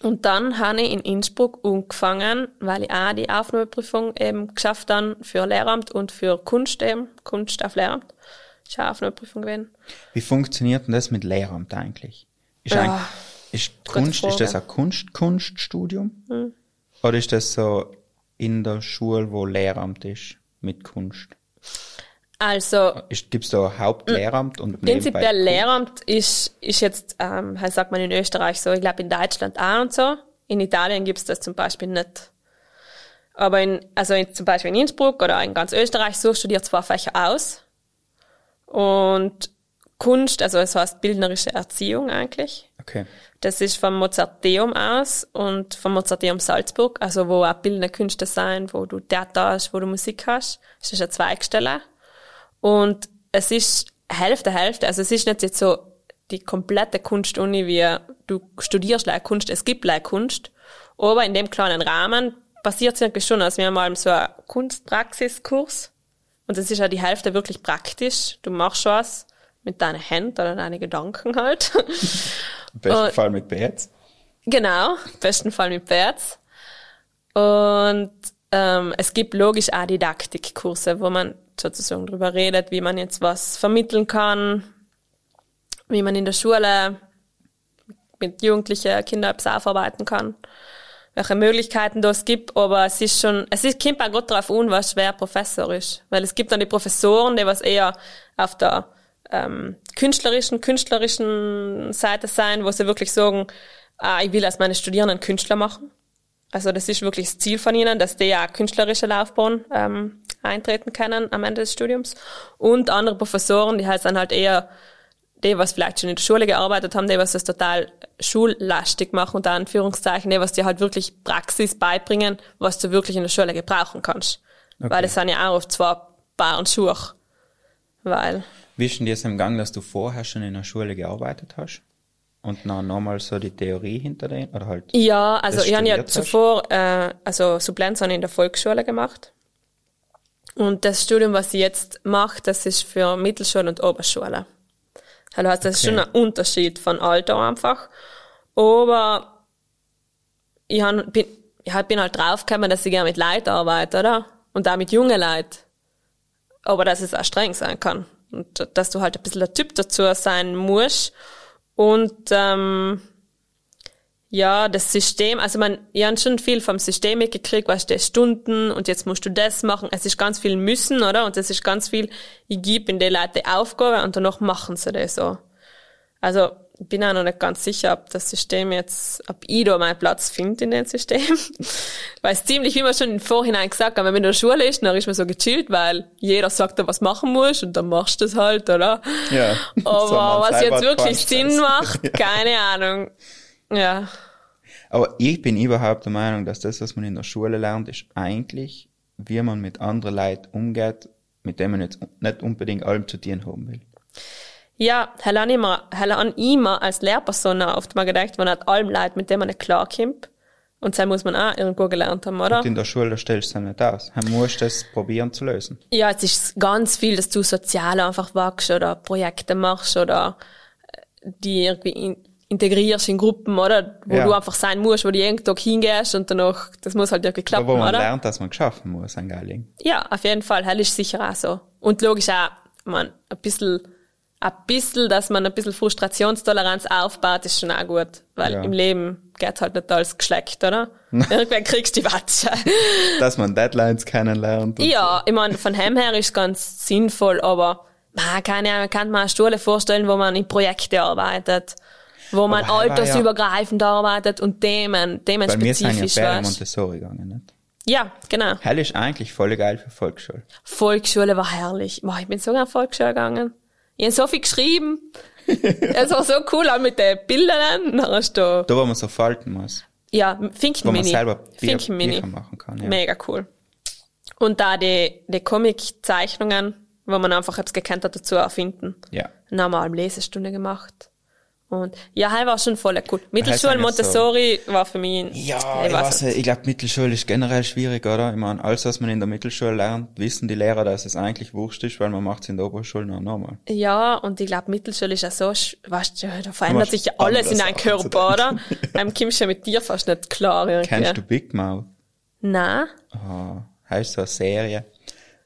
Speaker 3: Und dann habe ich in Innsbruck angefangen, weil ich auch die Aufnahmeprüfung eben geschafft habe für Lehramt und für Kunst eben, Kunst auf Lehramt. Ist auch eine Aufnahmeprüfung gewesen.
Speaker 1: Wie funktioniert denn das mit Lehramt eigentlich? Ist,
Speaker 3: Ja,
Speaker 1: eigentlich, ist Kunst, ist das ein Kunst, Kunststudium? Oder ist das so in der Schule, wo Lehramt ist, mit Kunst?
Speaker 3: Also,
Speaker 1: Ist, gibt's da Hauptlehramt und
Speaker 3: prinzipiell Lehramt ist, ist jetzt, ähm, halt sagt man in Österreich so, ich glaube in Deutschland auch und so. In Italien gibt's das zum Beispiel nicht. Aber in, also in, zum Beispiel in Innsbruck oder in ganz Österreich so studiert zwei Fächer aus. Und Kunst, also es heißt bildnerische Erziehung eigentlich.
Speaker 1: Okay.
Speaker 3: Das ist vom Mozarteum aus und vom Mozarteum Salzburg, also wo auch bildende Künste sein, wo du Theater hast, wo du Musik hast. Das ist eine Zweigstelle. Und es ist Hälfte, Hälfte. Also es ist nicht jetzt so die komplette Kunstuni, wie du studierst like Kunst, es gibt like Kunst. Aber in dem kleinen Rahmen passiert es eigentlich schon. Also wir haben mal so einen Kunstpraxiskurs. Und das ist ja die Hälfte wirklich praktisch. Du machst was mit deinen Händen oder deinen Gedanken halt. *laughs*
Speaker 1: Im besten
Speaker 3: Und-
Speaker 1: Fall mit Bärts.
Speaker 3: Genau, im besten Fall mit Bärts. Und ähm, es gibt logisch auch Didaktikkurse, wo man sozusagen drüber redet, wie man jetzt was vermitteln kann, wie man in der Schule mit Jugendlichen, Kindern etwas aufarbeiten kann, welche Möglichkeiten das gibt, aber es ist schon, es ist, kommt auch gerade darauf an, was schwer Professor ist. Weil es gibt dann die Professoren, die was eher auf der ähm, künstlerischen, künstlerischen Seite sein, wo sie wirklich sagen, ah, ich will als meine Studierenden Künstler machen. Also das ist wirklich das Ziel von ihnen, dass die auch künstlerische Laufbahn ähm, eintreten können am Ende des Studiums. Und andere Professoren, die halt dann halt eher die, was vielleicht schon in der Schule gearbeitet haben, die, was das total schullastig machen, unter Anführungszeichen, die, was dir halt wirklich Praxis beibringen, was du wirklich in der Schule gebrauchen kannst. Weil das sind ja auch oft zwei Paar und Schuhe. Weil,
Speaker 1: Wie ist denn das im Gang, dass du vorher schon in der Schule gearbeitet hast? Und dann nochmal so die Theorie hinter denen? Oder halt?
Speaker 3: ja, also ich habe ja
Speaker 1: hast?
Speaker 3: zuvor, äh, also Supplenz habe ich in der Volksschule gemacht. Und das Studium, was ich jetzt mache, das ist für Mittelschule und Oberschule. Also heißt, das ist
Speaker 1: Okay.
Speaker 3: schon ein Unterschied von Alter einfach. Aber ich han, bin, ich halt bin halt draufgekommen, dass ich gerne mit Leuten arbeite, oder? Und auch mit jungen Leuten. Aber dass es auch streng sein kann. Und dass du halt ein bisschen der Typ dazu sein musst. Und ähm, ja, das System, also man, ich habe schon viel vom System mitgekriegt, weißt du, Stunden und jetzt musst du das machen. Es ist ganz viel müssen, oder? Und es ist ganz viel, ich gebe in die Leute Aufgabe und danach machen sie das so. Also, bin auch noch nicht ganz sicher, ob das System jetzt, ob ich da meinen Platz finde in dem System. *laughs* weil es ziemlich, wie man schon im Vorhinein gesagt hat, wenn man in der Schule ist, dann ist man so gechillt, weil jeder sagt, was machen muss und dann machst du das halt, oder?
Speaker 1: Ja. *laughs*
Speaker 3: Aber
Speaker 1: So,
Speaker 3: was jetzt wirklich Sinn macht, *laughs*
Speaker 1: Ja.
Speaker 3: keine Ahnung. Ja.
Speaker 1: Aber ich bin überhaupt der Meinung, dass das, was man in der Schule lernt, ist eigentlich, wie man mit anderen Leuten umgeht, mit denen man jetzt nicht unbedingt allem zu tun haben will.
Speaker 3: Ja, hell an immer, hell an immer als Lehrperson oft mal gedacht, man hat allem Leid, mit dem man nicht klarkommt. Und das muss man auch irgendwo gelernt haben, oder?
Speaker 1: Und in der Schule stellst du es nicht aus. Du musst das probieren zu lösen.
Speaker 3: Ja, es ist ganz viel, dass du sozial einfach wachst oder Projekte machst oder äh, die irgendwie in, integrierst in Gruppen, oder? Wo
Speaker 1: Ja.
Speaker 3: du einfach sein musst, wo du jeden Tag hingehst und danach, das muss halt irgendwie klappen,
Speaker 1: Aber wo man
Speaker 3: oder?
Speaker 1: lernt, dass man geschaffen muss, ein Geiling.
Speaker 3: Ja, auf jeden Fall. Hell ist sicher auch so. Und logisch auch, man, ein bisschen, ein bisschen, dass man ein bisschen Frustrationstoleranz aufbaut, ist schon auch gut. Weil
Speaker 1: Ja.
Speaker 3: im Leben geht halt nicht alles geschleckt, oder? *laughs* Irgendwann kriegst du die Watsche. *laughs*
Speaker 1: Dass man Deadlines kennenlernt.
Speaker 3: ja, ich meine, von dem her ist ganz sinnvoll, aber, man, keine Ahnung, man kann mir eine Schule vorstellen, wo man in Projekte arbeitet. Wo man
Speaker 1: Aber war ja-
Speaker 3: altersübergreifend arbeitet und Themen,
Speaker 1: Bei mir sind ja
Speaker 3: themenspezifisch
Speaker 1: Bären
Speaker 3: weißt.
Speaker 1: Montessori gegangen, nicht?
Speaker 3: Ja, genau.
Speaker 1: Hell ist eigentlich voll geil für Volksschule.
Speaker 3: Volksschule war herrlich. Boah, ich bin so gerne Volksschule gegangen. Ich habe so viel geschrieben. es war so cool, auch mit den Bildern. Dann hast du,
Speaker 1: Da, wo man so falten muss.
Speaker 3: ja,
Speaker 1: Wo man selber Bier. Bücher machen kann. Ja.
Speaker 3: Mega cool. Und da die, die Comic-Zeichnungen, wo man einfach etwas gekannt hat, dazu erfinden.
Speaker 1: ja.
Speaker 3: Dann haben wir eine Lesestunde gemacht. Und ja, halt war schon voll cool. Mittelschule Montessori war für mich,
Speaker 1: Ja, ich,
Speaker 3: weiß nicht.
Speaker 1: Ich glaube, Mittelschule ist generell schwierig, oder? Ich meine, alles, was man in der Mittelschule lernt, wissen die Lehrer, dass es eigentlich wurscht ist, weil man macht es in der Oberschule noch normal.
Speaker 3: Ja, und ich glaube, Mittelschule ist ja so, weißt du, da verändert sich ja alles in deinem Körper, oder? Einem kommst ja mit dir fast nicht klar irgendwie.
Speaker 1: Kennst du Big Mouth?
Speaker 3: Nein.
Speaker 1: Ah, heißt so eine Serie.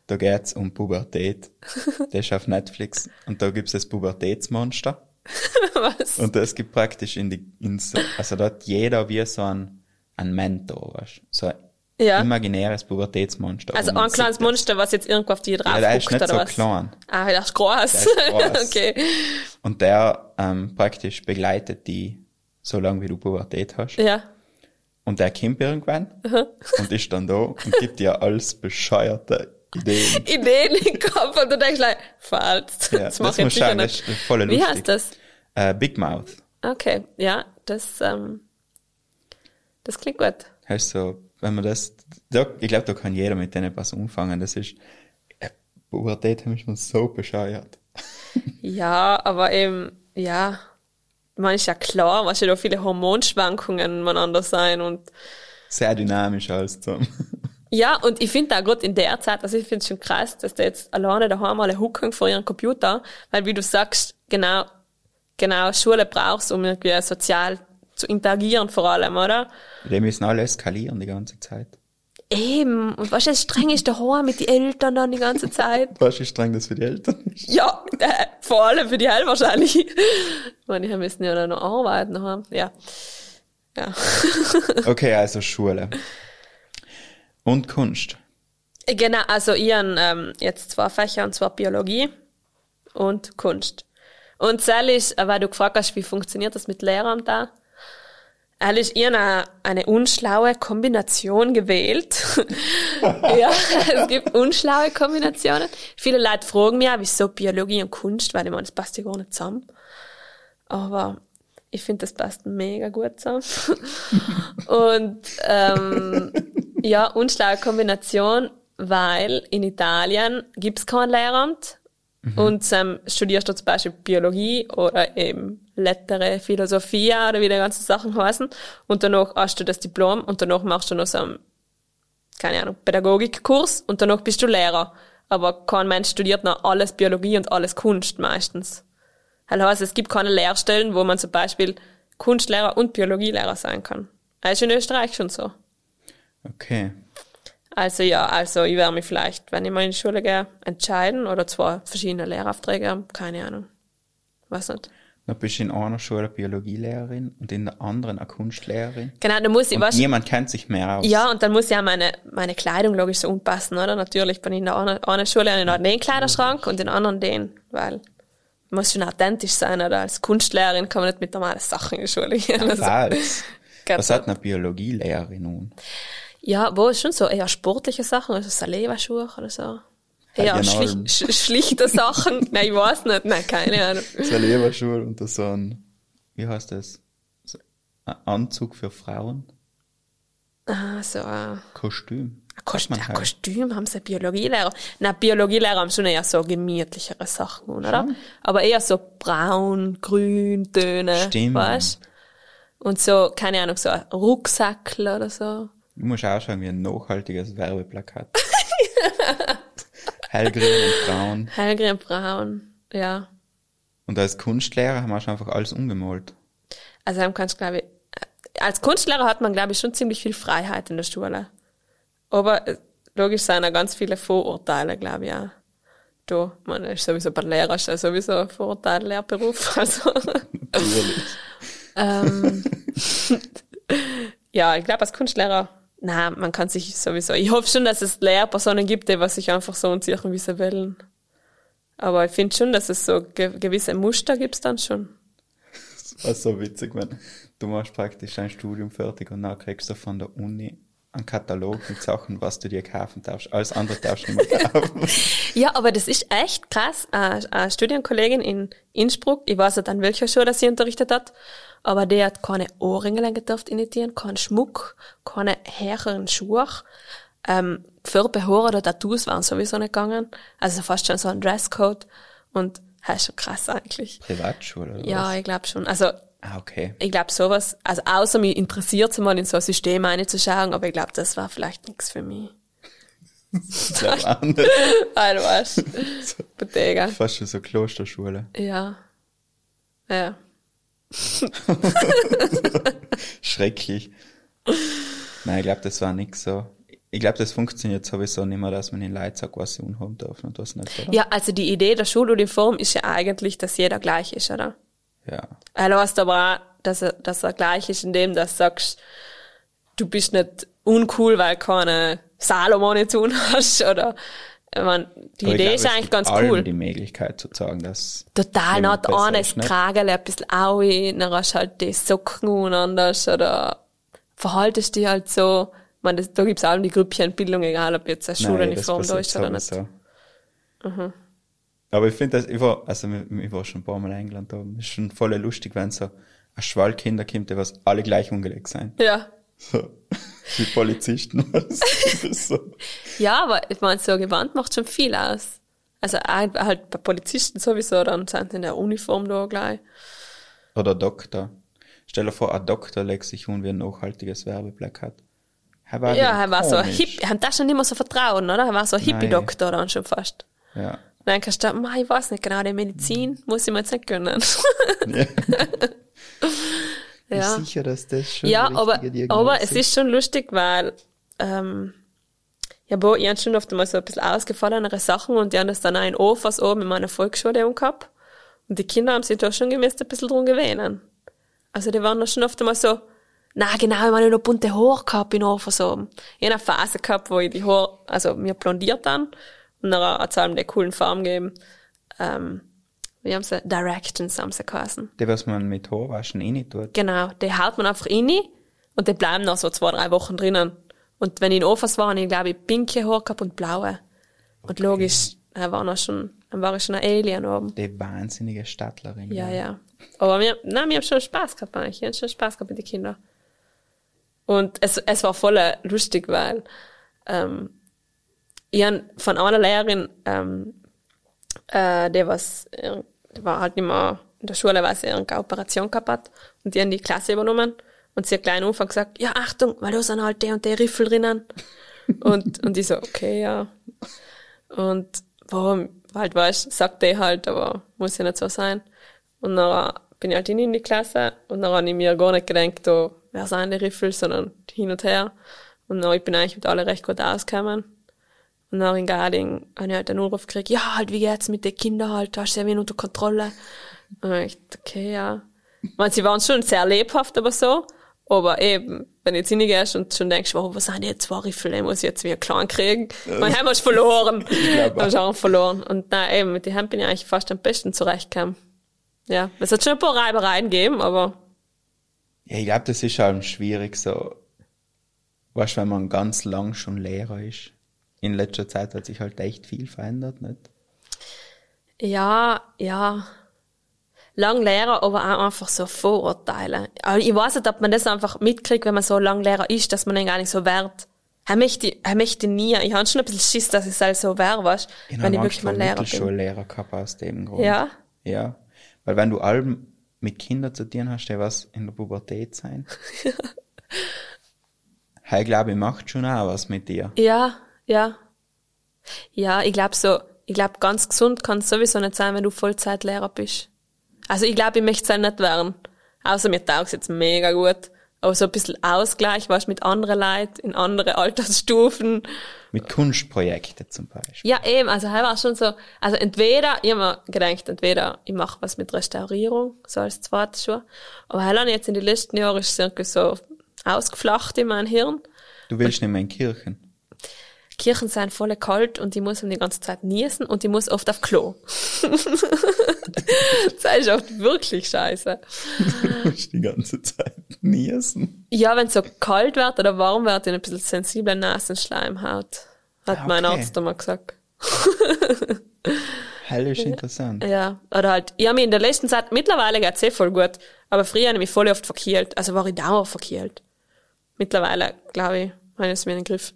Speaker 1: Da geht's um Pubertät. *laughs* Das ist auf Netflix. Und da gibt's das Pubertätsmonster. *laughs*
Speaker 3: Was?
Speaker 1: Und das gibt praktisch in die, in so, also hat jeder wie so ein, ein Mentor, weißt du? So ein
Speaker 3: Ja.
Speaker 1: imaginäres Pubertätsmonster.
Speaker 3: Also ein kleines. Monster, was jetzt irgendwo auf die drauf
Speaker 1: Ja, der ist nicht
Speaker 3: oder
Speaker 1: so
Speaker 3: was?
Speaker 1: klein.
Speaker 3: Ah, der ist groß.
Speaker 1: Der ist *laughs* groß.
Speaker 3: okay.
Speaker 1: Und der ähm, praktisch begleitet die so lange, wie du Pubertät hast.
Speaker 3: Ja.
Speaker 1: Und der kommt irgendwann und ist dann da und gibt dir alles bescheuerte Ideen. *laughs*
Speaker 3: Ideen im Kopf und du denkst like, falsch.
Speaker 1: Ja,
Speaker 3: das
Speaker 1: das muss schauen, das
Speaker 3: nicht.
Speaker 1: ist voll
Speaker 3: Wie
Speaker 1: lustig.
Speaker 3: heißt das?
Speaker 1: Äh, Big Mouth.
Speaker 3: Okay, ja, das, ähm, das klingt gut.
Speaker 1: Heißt so, wenn man das, da, ich glaube, da kann jeder mit denen etwas umfangen. Das ist, äh, Pubertät haben schon so bescheuert. *laughs*
Speaker 3: Ja, aber eben, ja, man ist ja klar, was ja da viele Hormonschwankungen miteinander sein und
Speaker 1: Sehr dynamisch alles zusammen.
Speaker 3: Ja, und ich finde auch gerade in der Zeit, also ich finde es schon krass, dass die jetzt alleine daheim alle hucken vor ihrem Computer, weil wie du sagst, genau, genau, Schule brauchst, um irgendwie sozial zu interagieren vor allem, oder?
Speaker 1: Die müssen alle eskalieren die ganze Zeit.
Speaker 3: Eben, und du, das streng ist daheim mit den Eltern dann die ganze Zeit. *laughs*
Speaker 1: Was ist streng das für die Eltern ist?
Speaker 3: Ja, äh, vor allem für die Heil wahrscheinlich. Ich meine, die müssen ja dann noch arbeiten daheim. Ja. Ja.
Speaker 1: Okay, also Schule. Und Kunst.
Speaker 3: Genau, also ich habe ähm, jetzt zwei Fächer, und zwar Biologie und Kunst. Und das ist, äh, weil du gefragt hast, wie funktioniert das mit Lehrern da? Ehrlich, ich habe eine, eine unschlaue Kombination gewählt. *laughs* ja, es gibt unschlaue Kombinationen. Viele Leute fragen mich wieso Biologie und Kunst, weil ich meine, das passt ja gar nicht zusammen. Aber ich finde, das passt mega gut zusammen. *laughs* und ähm, ja, unschlaue Kombination, weil in Italien gibt's kein Lehramt und ähm, studierst du zum Beispiel Biologie oder eben Lettere, Philosophie oder wie die ganzen Sachen heißen und danach hast du das Diplom und danach machst du noch so einen, keine Ahnung, Pädagogikkurs und danach bist du Lehrer. Aber kein Mensch studiert noch alles Biologie und alles Kunst meistens. Das heißt, es gibt keine Lehrstellen, wo man zum Beispiel Kunstlehrer und Biologielehrer sein kann. Das ist in Österreich schon so.
Speaker 1: Okay.
Speaker 3: Also ja, also ich werde mich vielleicht, wenn ich mal in die Schule gehe, entscheiden oder zwei verschiedene Lehraufträge haben, keine Ahnung. Weiß nicht.
Speaker 1: Dann bist du in einer Schule Biologielehrerin und in der anderen eine Kunstlehrerin.
Speaker 3: Genau, dann muss ich,
Speaker 1: Und
Speaker 3: weißt,
Speaker 1: niemand kennt sich mehr aus.
Speaker 3: ja, und dann muss ja meine, meine Kleidung logisch so unpassen, oder? Natürlich bin ich in der einen, einen Schule in den Kleiderschrank und in der anderen den, weil muss schon authentisch sein, oder? Als Kunstlehrerin kann man nicht mit normalen Sachen in die Schule gehen. Also,
Speaker 1: Was? *laughs* Was hat eine Biologielehrerin nun?
Speaker 3: Ja, wo ist schon so eher sportliche Sachen, also Saleva-Schuhe oder so. Eher
Speaker 1: Algen
Speaker 3: schlich,
Speaker 1: Alm.
Speaker 3: sch schlichte Sachen. *laughs* Nein, ich weiß nicht. Nein, keine Ahnung.
Speaker 1: Ein Leberschul und so ein, wie heißt das? Ein Anzug für Frauen?
Speaker 3: Ah, so ein
Speaker 1: Kostüm.
Speaker 3: Kost
Speaker 1: Sagt man
Speaker 3: ein
Speaker 1: halt.
Speaker 3: Kostüm haben sie Biologielehrer. Na, Biologielehrer haben schon eher so gemütlichere Sachen, oder? Aber eher so braun, grün, Töne,
Speaker 1: Stimmt.
Speaker 3: weißt? Und so, keine Ahnung, so ein Rucksackl oder so.
Speaker 1: Du musst ausschauen wie ein nachhaltiges Werbeplakat. *laughs* Hellgrün und braun.
Speaker 3: Hellgrün, braun, ja.
Speaker 1: Und als Kunstlehrer haben wir schon einfach alles umgemalt.
Speaker 3: Also dann kannst glaube ich, als Kunstlehrer hat man, glaube ich, schon ziemlich viel Freiheit in der Schule. Aber äh, logisch sind auch ganz viele Vorurteile, glaube ich auch. Da, man ist sowieso bei Lehrer ist ja sowieso ein Vorurteil, Lehrberuf. *laughs* Also,
Speaker 1: Natürlich.
Speaker 3: ähm, *laughs* ja, ich glaube, als Kunstlehrer, na, man kann sich sowieso, ich hoffe schon, dass es Lehrpersonen gibt, die was sich einfach so wie sie wollen. Aber ich finde schon, dass es so ge gewisse Muster gibt's dann schon.
Speaker 1: Das war so witzig, wenn du machst praktisch dein Studium fertig und dann kriegst du von der Uni einen Katalog mit Sachen, was du dir kaufen darfst. Alles andere darfst du nicht mehr *laughs* kaufen.
Speaker 3: Ja, aber das ist echt krass. Eine, eine Studienkollegin in Innsbruck, ich weiß nicht an welcher Schule sie unterrichtet hat, aber die hat keine Ohrringe gedurft imitieren, keinen Schmuck, keine härteren Schuhe. Ähm, Farbe, Haare oder Tattoos waren sowieso nicht gegangen. Also fast schon so ein Dresscode. Und das ist schon krass eigentlich.
Speaker 1: Privatschule oder
Speaker 3: Ja,
Speaker 1: was?
Speaker 3: ich glaube schon. Also
Speaker 1: Ah, okay.
Speaker 3: ich glaube sowas, also außer mich interessiert mal in so ein System reinzuschauen, aber ich glaube, das war vielleicht nichts für mich.
Speaker 1: Ich glaub auch nicht.
Speaker 3: Ah, du weißt. *laughs* Bottega.
Speaker 1: Fast schon so Klosterschule.
Speaker 3: Ja. Ja. *laughs*
Speaker 1: Schrecklich. Nein, ich glaube, das war nix so. Ich glaube, das funktioniert sowieso nicht mehr, dass man den Leuten sagt, was sie unhaben dürfen und was nicht, oder?
Speaker 3: Ja, also die Idee der Schuluniform ist ja eigentlich, dass jeder gleich ist, oder?
Speaker 1: Ja.
Speaker 3: Er heißt aber auch, dass er, dass er gleich ist, indem du sagst, du bist nicht uncool, weil keine Salomon zu tun hast, oder, ich mein, die
Speaker 1: Aber
Speaker 3: Idee
Speaker 1: glaube,
Speaker 3: ist eigentlich
Speaker 1: gibt
Speaker 3: ganz cool.
Speaker 1: die Möglichkeit zu sagen, dass
Speaker 3: Total,
Speaker 1: besser
Speaker 3: einer
Speaker 1: ist?
Speaker 3: Kragel ein bisschen aui, dann hast du halt die Socken und anders, oder verhaltest dich halt so. Ich meine, das, da gibt's auch die Grüppchenbildung, egal ob jetzt eine Schuluniform da ist oder nicht.
Speaker 1: sowieso. Aber ich finde das, ich war, also ich war schon ein paar Mal in England da, ist schon voll lustig, wenn so ein Schwall Kinder kommt, die was alle gleich umgelegt sein.
Speaker 3: Ja.
Speaker 1: So. Wie Polizisten. *laughs* so.
Speaker 3: Ja, aber ich meine, so Gewand macht schon viel aus. Also halt bei Polizisten sowieso, dann sind sie in der Uniform da gleich.
Speaker 1: Oder Doktor. Stell dir vor, ein Doktor legt sich um wie ein nachhaltiges Werbeplakat. Er war
Speaker 3: Ja, er war so ein
Speaker 1: komisch.
Speaker 3: Hippie, er hat das schon mehr so vertrauen, oder? Er war so ein Hippie-Doktor dann schon fast.
Speaker 1: Ja.
Speaker 3: Dann kannst du, "Ma, ich weiß nicht genau, die Medizin muss ich mir jetzt nicht gönnen.
Speaker 1: ja. *laughs* *laughs*
Speaker 3: ja.
Speaker 1: Sicher, dass das schon
Speaker 3: Ja, aber, aber es ist schon lustig, weil, ähm, ja, bo, ich hab schon oft mal so ein bisschen ausgefallenere Sachen und die haben das dann auch in Ofers oben in meiner Volksschule gehabt. Und die Kinder haben sich da schon gemäß ein bisschen drum gewöhnen. Also die waren da schon oft mal so, na genau, ich meine noch bunte Haare gehabt in Ofers oben. Ich hab eine Phase gehabt, wo ich die Haare, also mir blondiert dann und dann hat es allem die coolen Farben gegeben. Ähm, wie haben sie? Directions haben sie geheißen.
Speaker 1: Die, was man mit Haarwaschen eh nicht tut.
Speaker 3: Genau, die haut man einfach rein und die bleiben noch so zwei, drei Wochen drinnen. Und wenn ich in Ofers war, habe ich, glaube ich, pinke Haare gehabt und blaue. Und logisch, er war noch schon, dann war ich schon ein Alien oben.
Speaker 1: Die wahnsinnige Stadtlerin.
Speaker 3: Ja, ja. Aber mir, nein, mir haben schon Spaß gehabt eigentlich. Ich hab schon Spaß gehabt mit den Kindern. Und es, es war voll lustig, weil ähm, ich von einer Lehrerin, ähm, äh, der was, die war halt nicht mehr in der Schule, weil sie irgendeine Operation gehabt hat. Und die haben die Klasse übernommen. Und sie hat gleich am Anfang gesagt, ja, Achtung, weil da sind halt der und der Riffel drinnen. *laughs* und, und ich so, okay, ja. Und warum, halt weißt, sagt der halt, aber muss ja nicht so sein. Und dann bin ich halt hin in die Klasse und dann habe ich mir gar nicht gedacht, oh, wer sind die Riffel, sondern hin und her. Und dann, ich bin eigentlich mit allen recht gut ausgekommen. Und dann in Garding habe ich halt einen Anruf gekriegt, ja, halt, wie geht's mit den Kindern halt, hast du sie unter Kontrolle? Und ich gedacht, okay, ja. Ich meine, sie waren schon sehr lebhaft, aber so. Aber eben, wenn du jetzt hingehst und schon denkst, wow, was sind die jetzt zwei Riffel, den muss ich jetzt wieder klein kriegen. Mein Heim hast verloren. *laughs*
Speaker 1: glaube
Speaker 3: Dann auch verloren. Und na eben, mit den Hemd bin ich eigentlich fast am besten zurechtgekommen. Ja, es hat schon ein paar Reibereien gegeben, aber
Speaker 1: Ja, ich glaube, das ist halt schwierig so. Weißt du, wenn man ganz lang schon Lehrer ist. In letzter Zeit hat sich halt echt viel verändert, nicht?
Speaker 3: ja, ja. Lang Lehrer, aber auch einfach so Vorurteile. Aber ich weiß nicht, ob man das einfach mitkriegt, wenn man so lang Lehrer ist, dass man dann gar nicht so wert. Er möchte, er möchte nie. Ich habe schon ein bisschen Schiss, dass ich halt so wäre, weißt,
Speaker 1: Ich
Speaker 3: wenn ich wirklich mal Lehrer bin.
Speaker 1: Mittelschullehrer gehabt aus dem Grund.
Speaker 3: Ja.
Speaker 1: Ja. Weil wenn du allem mit Kindern zu tun hast, die was in der Pubertät sein. *laughs* Hey, glaube ich, macht schon auch was mit dir.
Speaker 3: Ja, ja. Ja, ich glaube so, ich glaube ganz gesund kann es sowieso nicht sein, wenn du Vollzeitlehrer bist. Also ich glaube, ich möchte es halt nicht werden. Außer mir taugt jetzt mega gut. Aber so ein bisschen Ausgleich, was mit anderen Leuten in andere Altersstufen.
Speaker 1: Mit Kunstprojekten zum Beispiel.
Speaker 3: Ja, eben, also er war schon so, also entweder, ich hab mir gedacht, entweder ich mache was mit Restaurierung, so als zweites schon. Aber er jetzt in den letzten Jahren ist es irgendwie so ausgeflacht in mein Hirn.
Speaker 1: Du willst nicht mehr in Kirchen.
Speaker 3: Kirchen sind voll kalt und ich muss um die ganze Zeit niesen und ich muss oft auf Klo. *laughs* das ist oft wirklich scheiße.
Speaker 1: Du *laughs* musst die ganze Zeit niesen.
Speaker 3: Ja, wenn es so kalt wird oder warm wird, ich ein bisschen sensible Nasenschleimhaut. Hat
Speaker 1: Ah,
Speaker 3: mein
Speaker 1: okay.
Speaker 3: Arzt einmal gesagt. *laughs*
Speaker 1: Hell ist interessant.
Speaker 3: Ja, oder halt, ich habe mich in der letzten Zeit, mittlerweile geht's eh voll gut, aber früher habe ich mich voll oft verkehlt. Also war ich dauernd verkehlt. Mittlerweile, glaube ich, habe ich es mir in den Griff.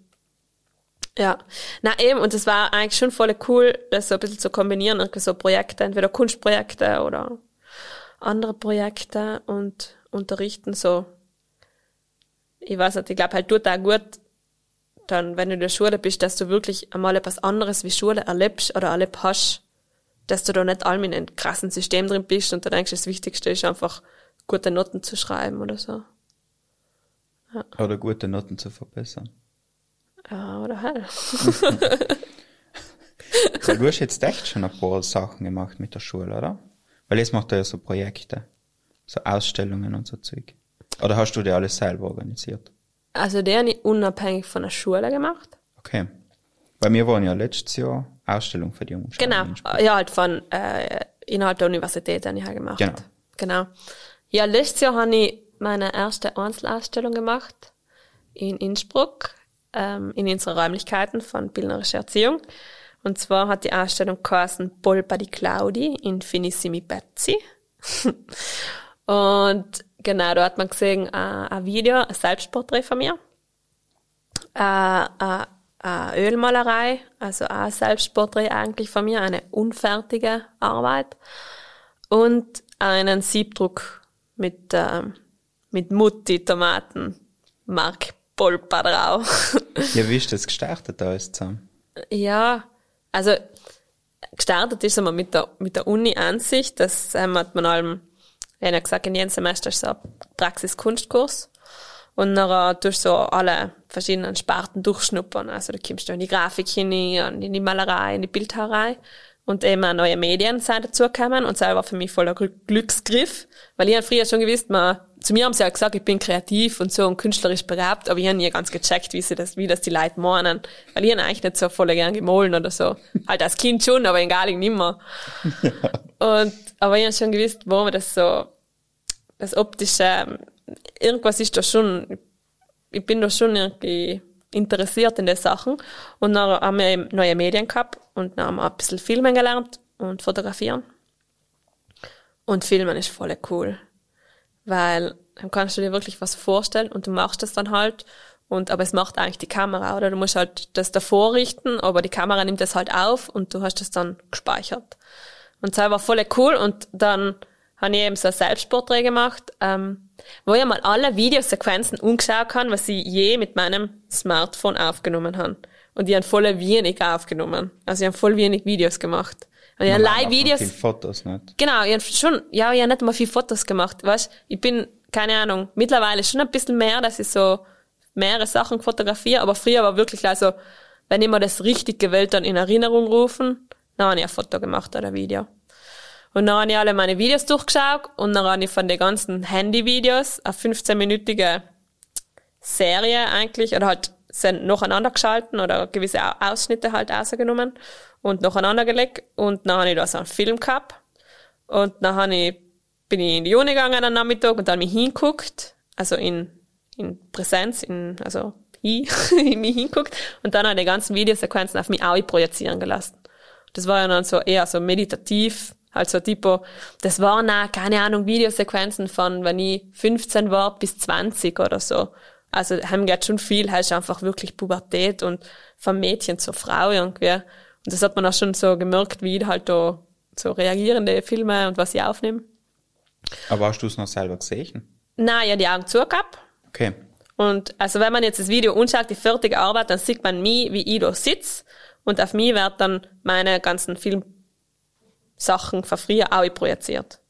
Speaker 3: Ja, na eben, und es war eigentlich schon voll cool, das so ein bisschen zu kombinieren, irgendwie so Projekte, entweder Kunstprojekte oder andere Projekte und unterrichten so. Ich weiß nicht, ich glaube halt tut auch gut, dann, wenn du in der Schule bist, dass du wirklich einmal etwas anderes wie Schule erlebst oder erlebt hast, dass du da nicht allem in einem krassen System drin bist und du denkst, das Wichtigste ist einfach, gute Noten zu schreiben oder so.
Speaker 1: Oder gute Noten zu verbessern.
Speaker 3: Ja, oder halt. *laughs*
Speaker 1: Weil du hast jetzt echt schon ein paar Sachen gemacht mit der Schule, oder? Weil jetzt macht er ja so Projekte. So Ausstellungen und so Zeug. Oder hast du dir alles selber organisiert?
Speaker 3: Also der habe ich unabhängig von der Schule gemacht.
Speaker 1: Okay. Bei mir waren ja letztes Jahr Ausstellung für die Jungen.
Speaker 3: Genau. Ja, halt von äh, innerhalb der Universität habe ich halt gemacht.
Speaker 1: Genau.
Speaker 3: Genau. Ja, letztes Jahr habe ich meine erste Einzelausstellung gemacht in Innsbruck, ähm, in unseren Räumlichkeiten von Bildnerische Erziehung. Und zwar hat die Ausstellung geheißen Polpa di Claudi Infinissimi Pezzi. *laughs* Und genau, da hat man gesehen, äh, ein Video, ein Selbstporträt von mir. Äh, äh, eine Ölmalerei, also ein Selbstporträt eigentlich von mir, eine unfertige Arbeit. Und einen Siebdruck mit, ähm, mit Mutti Tomaten Mark Polpa drauf. *laughs*
Speaker 1: Ja, wie ist das gestartet alles zusammen?
Speaker 3: Ja, also gestartet ist einmal mit der, mit der Uni an sich. Das ähm, hat man allem, ich habe gesagt, in jedem Semester ist so ein Praxis-Kunstkurs. Und dann tust du so alle verschiedenen Sparten durchschnuppern. Also da kommst du in die Grafik hinein, in die Malerei, in die Bildhauerei. Und eben auch neue Medien sind dazugekommen. Und das war für mich voller Glücksgriff. Weil ich habe früher schon gewusst, man, zu mir haben sie ja gesagt, ich bin kreativ und so und künstlerisch begabt, aber ich habe nie ganz gecheckt, wie sie das, wie das die Leute meinen. Weil ich habe eigentlich nicht so voll gern gemahlen oder so. *laughs* halt als Kind schon, aber in Galing nicht mehr. Und, aber ich habe schon gewusst, wo man das so, das optische, irgendwas ist da schon, ich bin da schon irgendwie interessiert in den Sachen. Und dann haben wir neue Medien gehabt und dann haben wir ein bisschen Filmen gelernt und fotografieren. Und Filmen ist voll cool. Weil dann kannst du dir wirklich was vorstellen und du machst das dann halt. Und, aber es macht eigentlich die Kamera, oder? Du musst halt das davor richten, aber die Kamera nimmt das halt auf und du hast das dann gespeichert. Und das war voll cool und dann habe ich eben so ein Selbstporträt gemacht, ähm, wo ich mal alle Videosequenzen umgeschaut habe, was ich je mit meinem Smartphone aufgenommen habe. Und die haben voll wenig aufgenommen. Also ich habe voll wenig Videos gemacht. Und ich habe live Videos.
Speaker 1: Viele Fotos nicht.
Speaker 3: Genau, ich habe schon, ja, ich habe nicht mal viel Fotos gemacht, weißt? Ich bin, keine Ahnung, mittlerweile schon ein bisschen mehr, dass ich so mehrere Sachen fotografiere, aber früher war wirklich also, wenn ich mir das richtig gewählt dann in Erinnerung rufen, dann habe ich ein Foto gemacht oder ein Video. Und dann habe ich alle meine Videos durchgeschaut und dann habe ich von den ganzen Handyvideos eine 15-minütige Serie eigentlich, oder halt sind nacheinander geschalten oder gewisse Ausschnitte halt rausgenommen und nacheinander gelegt. Und dann habe ich da so einen Film gehabt. Und dann habe ich, bin ich in die Uni gegangen am Nachmittag und dann mich hinguckt, also in, in Präsenz, in, also ich, *laughs* in mich hinguckt und dann habe ich die ganzen Videosequenzen auf mich auch projizieren gelassen. Das war ja dann so eher so meditativ, also tipo, das waren auch, keine Ahnung, Videosequenzen von, wenn ich 15 war bis 20 oder so. Also haben geht schon viel, heißt einfach wirklich Pubertät und vom Mädchen zur Frau irgendwie. Und das hat man auch schon so gemerkt, wie halt da so reagierende Filme und was ich aufnehme.
Speaker 1: Aber hast du es noch selber gesehen?
Speaker 3: Nein, ja, die Augen zugehabt.
Speaker 1: Okay.
Speaker 3: Und also wenn man jetzt das Video anschaut, die fertige Arbeit, dann sieht man mich, wie ich da sitze. Und auf mich wird dann meine ganzen Filmsachen von früher auch projiziert.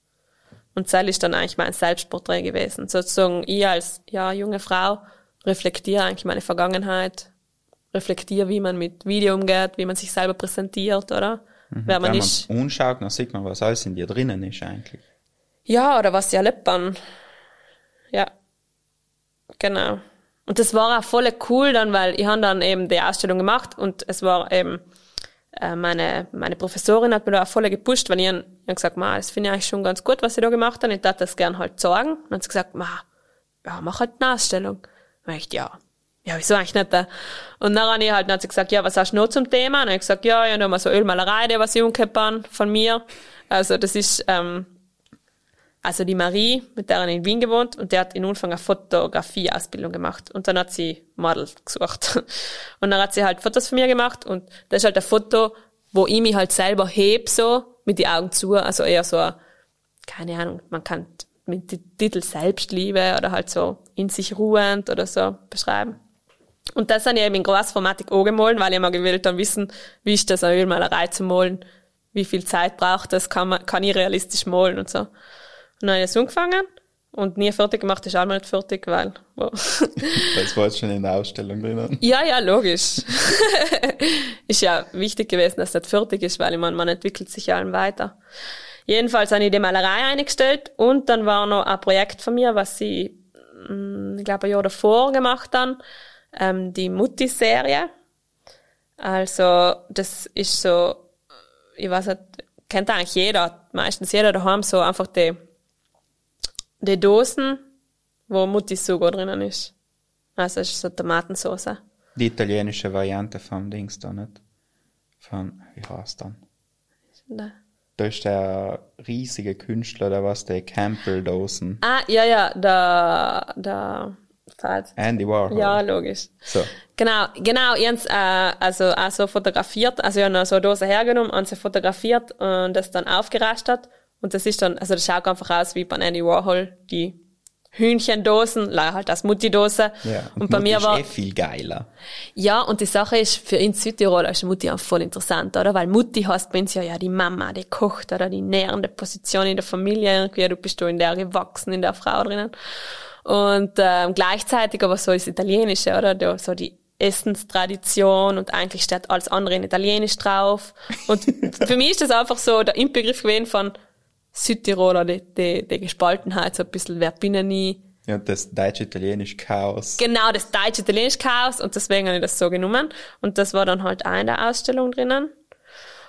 Speaker 3: Und das ist dann eigentlich mein Selbstporträt gewesen. Sozusagen ich als ja, junge Frau reflektiere eigentlich meine Vergangenheit, reflektiere, wie man mit Video umgeht, wie man sich selber präsentiert, oder?
Speaker 1: Mhm.
Speaker 3: Wer man
Speaker 1: Wenn
Speaker 3: ist.
Speaker 1: man anschaut, dann sieht man, was alles in dir drinnen ist eigentlich.
Speaker 3: Ja, oder was sie erlebt haben. Ja. Genau. Und das war auch voll cool dann, weil ich habe dann eben die Ausstellung gemacht und es war eben, meine, meine Professorin hat mir da auch voll gepusht, weil ich, ich hab gesagt, ma, das finde ich eigentlich schon ganz gut, was sie da gemacht haben. Ich darf das gern halt sagen. Und dann hat sie gesagt, ma, ja, mach halt eine Ausstellung. Und ich, ja, ja, wieso eigentlich nicht? äh? Und dann habe ich halt, dann hat sie gesagt, ja, was hast du noch zum Thema? Und dann habe ich gesagt, ja, ich habe mal so Ölmalerei, die was ich umgehabt habe von mir. Also das ist, ähm, also die Marie, mit der ich in Wien gewohnt, und der hat in Anfang eine Fotografie-Ausbildung gemacht. Und dann hat sie Model gesucht. *laughs* Und dann hat sie halt Fotos von mir gemacht, und das ist halt ein Foto, wo ich mich halt selber heb, so, mit die Augen zu, also eher so, ein, keine Ahnung, man kann mit dem Titel Selbstliebe oder halt so in sich ruhend oder so beschreiben. Und das habe ich eben in Großformatik angemalt, weil ich mal gewählt dann wissen, wie ist das, eine Ölmalerei zu malen, wie viel Zeit braucht das, kann, man, kann ich realistisch malen und so. Und dann habe ich das angefangen und nie fertig gemacht, ist auch mal nicht fertig, weil, wow.
Speaker 1: Das *laughs* war jetzt schon in der Ausstellung drinnen.
Speaker 3: Ja, ja, logisch. *laughs* ist ja wichtig gewesen, dass das fertig ist, weil ich meine, man entwickelt sich ja allem weiter. Jedenfalls habe ich die Malerei eingestellt und dann war noch ein Projekt von mir, was ich, mm, ich glaube, ein Jahr davor gemacht habe, ähm, die Mutti-Serie. Also, das ist so, ich weiß nicht, kennt eigentlich jeder, meistens jeder daheim so einfach die, die Dosen, wo Mutti-Sugo drinnen ist. Also, es ist so Tomatensauce.
Speaker 1: Die italienische Variante vom Dings da, nicht? Von, wie heißt dann?
Speaker 3: Da.
Speaker 1: Da ist der riesige Künstler, der was, der Campbell-Dosen.
Speaker 3: Ah, ja, ja, da, da.
Speaker 1: Andy Warhol.
Speaker 3: Ja, logisch.
Speaker 1: So.
Speaker 3: Genau, genau, ich äh, also auch so fotografiert, also ich habe so eine Dose hergenommen und sie fotografiert und das dann aufgerastet und das ist dann, also das schaut einfach aus wie bei Andy Warhol, die Hühnchendosen, leider halt als Mutti-Dose.
Speaker 1: Ja.
Speaker 3: Und bei
Speaker 1: Mutti
Speaker 3: mir
Speaker 1: ist
Speaker 3: war,
Speaker 1: eh viel geiler.
Speaker 3: ja, und die Sache ist, für uns Südtiroler ist Mutti auch voll interessant, oder? Weil Mutti heißt bei uns ja, ja, die Mama, die kocht, oder die nährende Position in der Familie, irgendwie, du bist du in der gewachsen, in der Frau drinnen. Und ähm, gleichzeitig aber so das Italienische, oder? So die Essenstradition und eigentlich steht alles andere in Italienisch drauf. Und *laughs* für mich ist das einfach so der Inbegriff gewesen von Südtiroler, die, die, die Gespaltenheit, so ein bisschen, wer bin ich nie,
Speaker 1: Ja, das deutsch-italienisch Chaos.
Speaker 3: Genau, das deutsch-italienische Chaos und deswegen habe ich das so genommen. Und das war dann halt auch in der Ausstellung drinnen.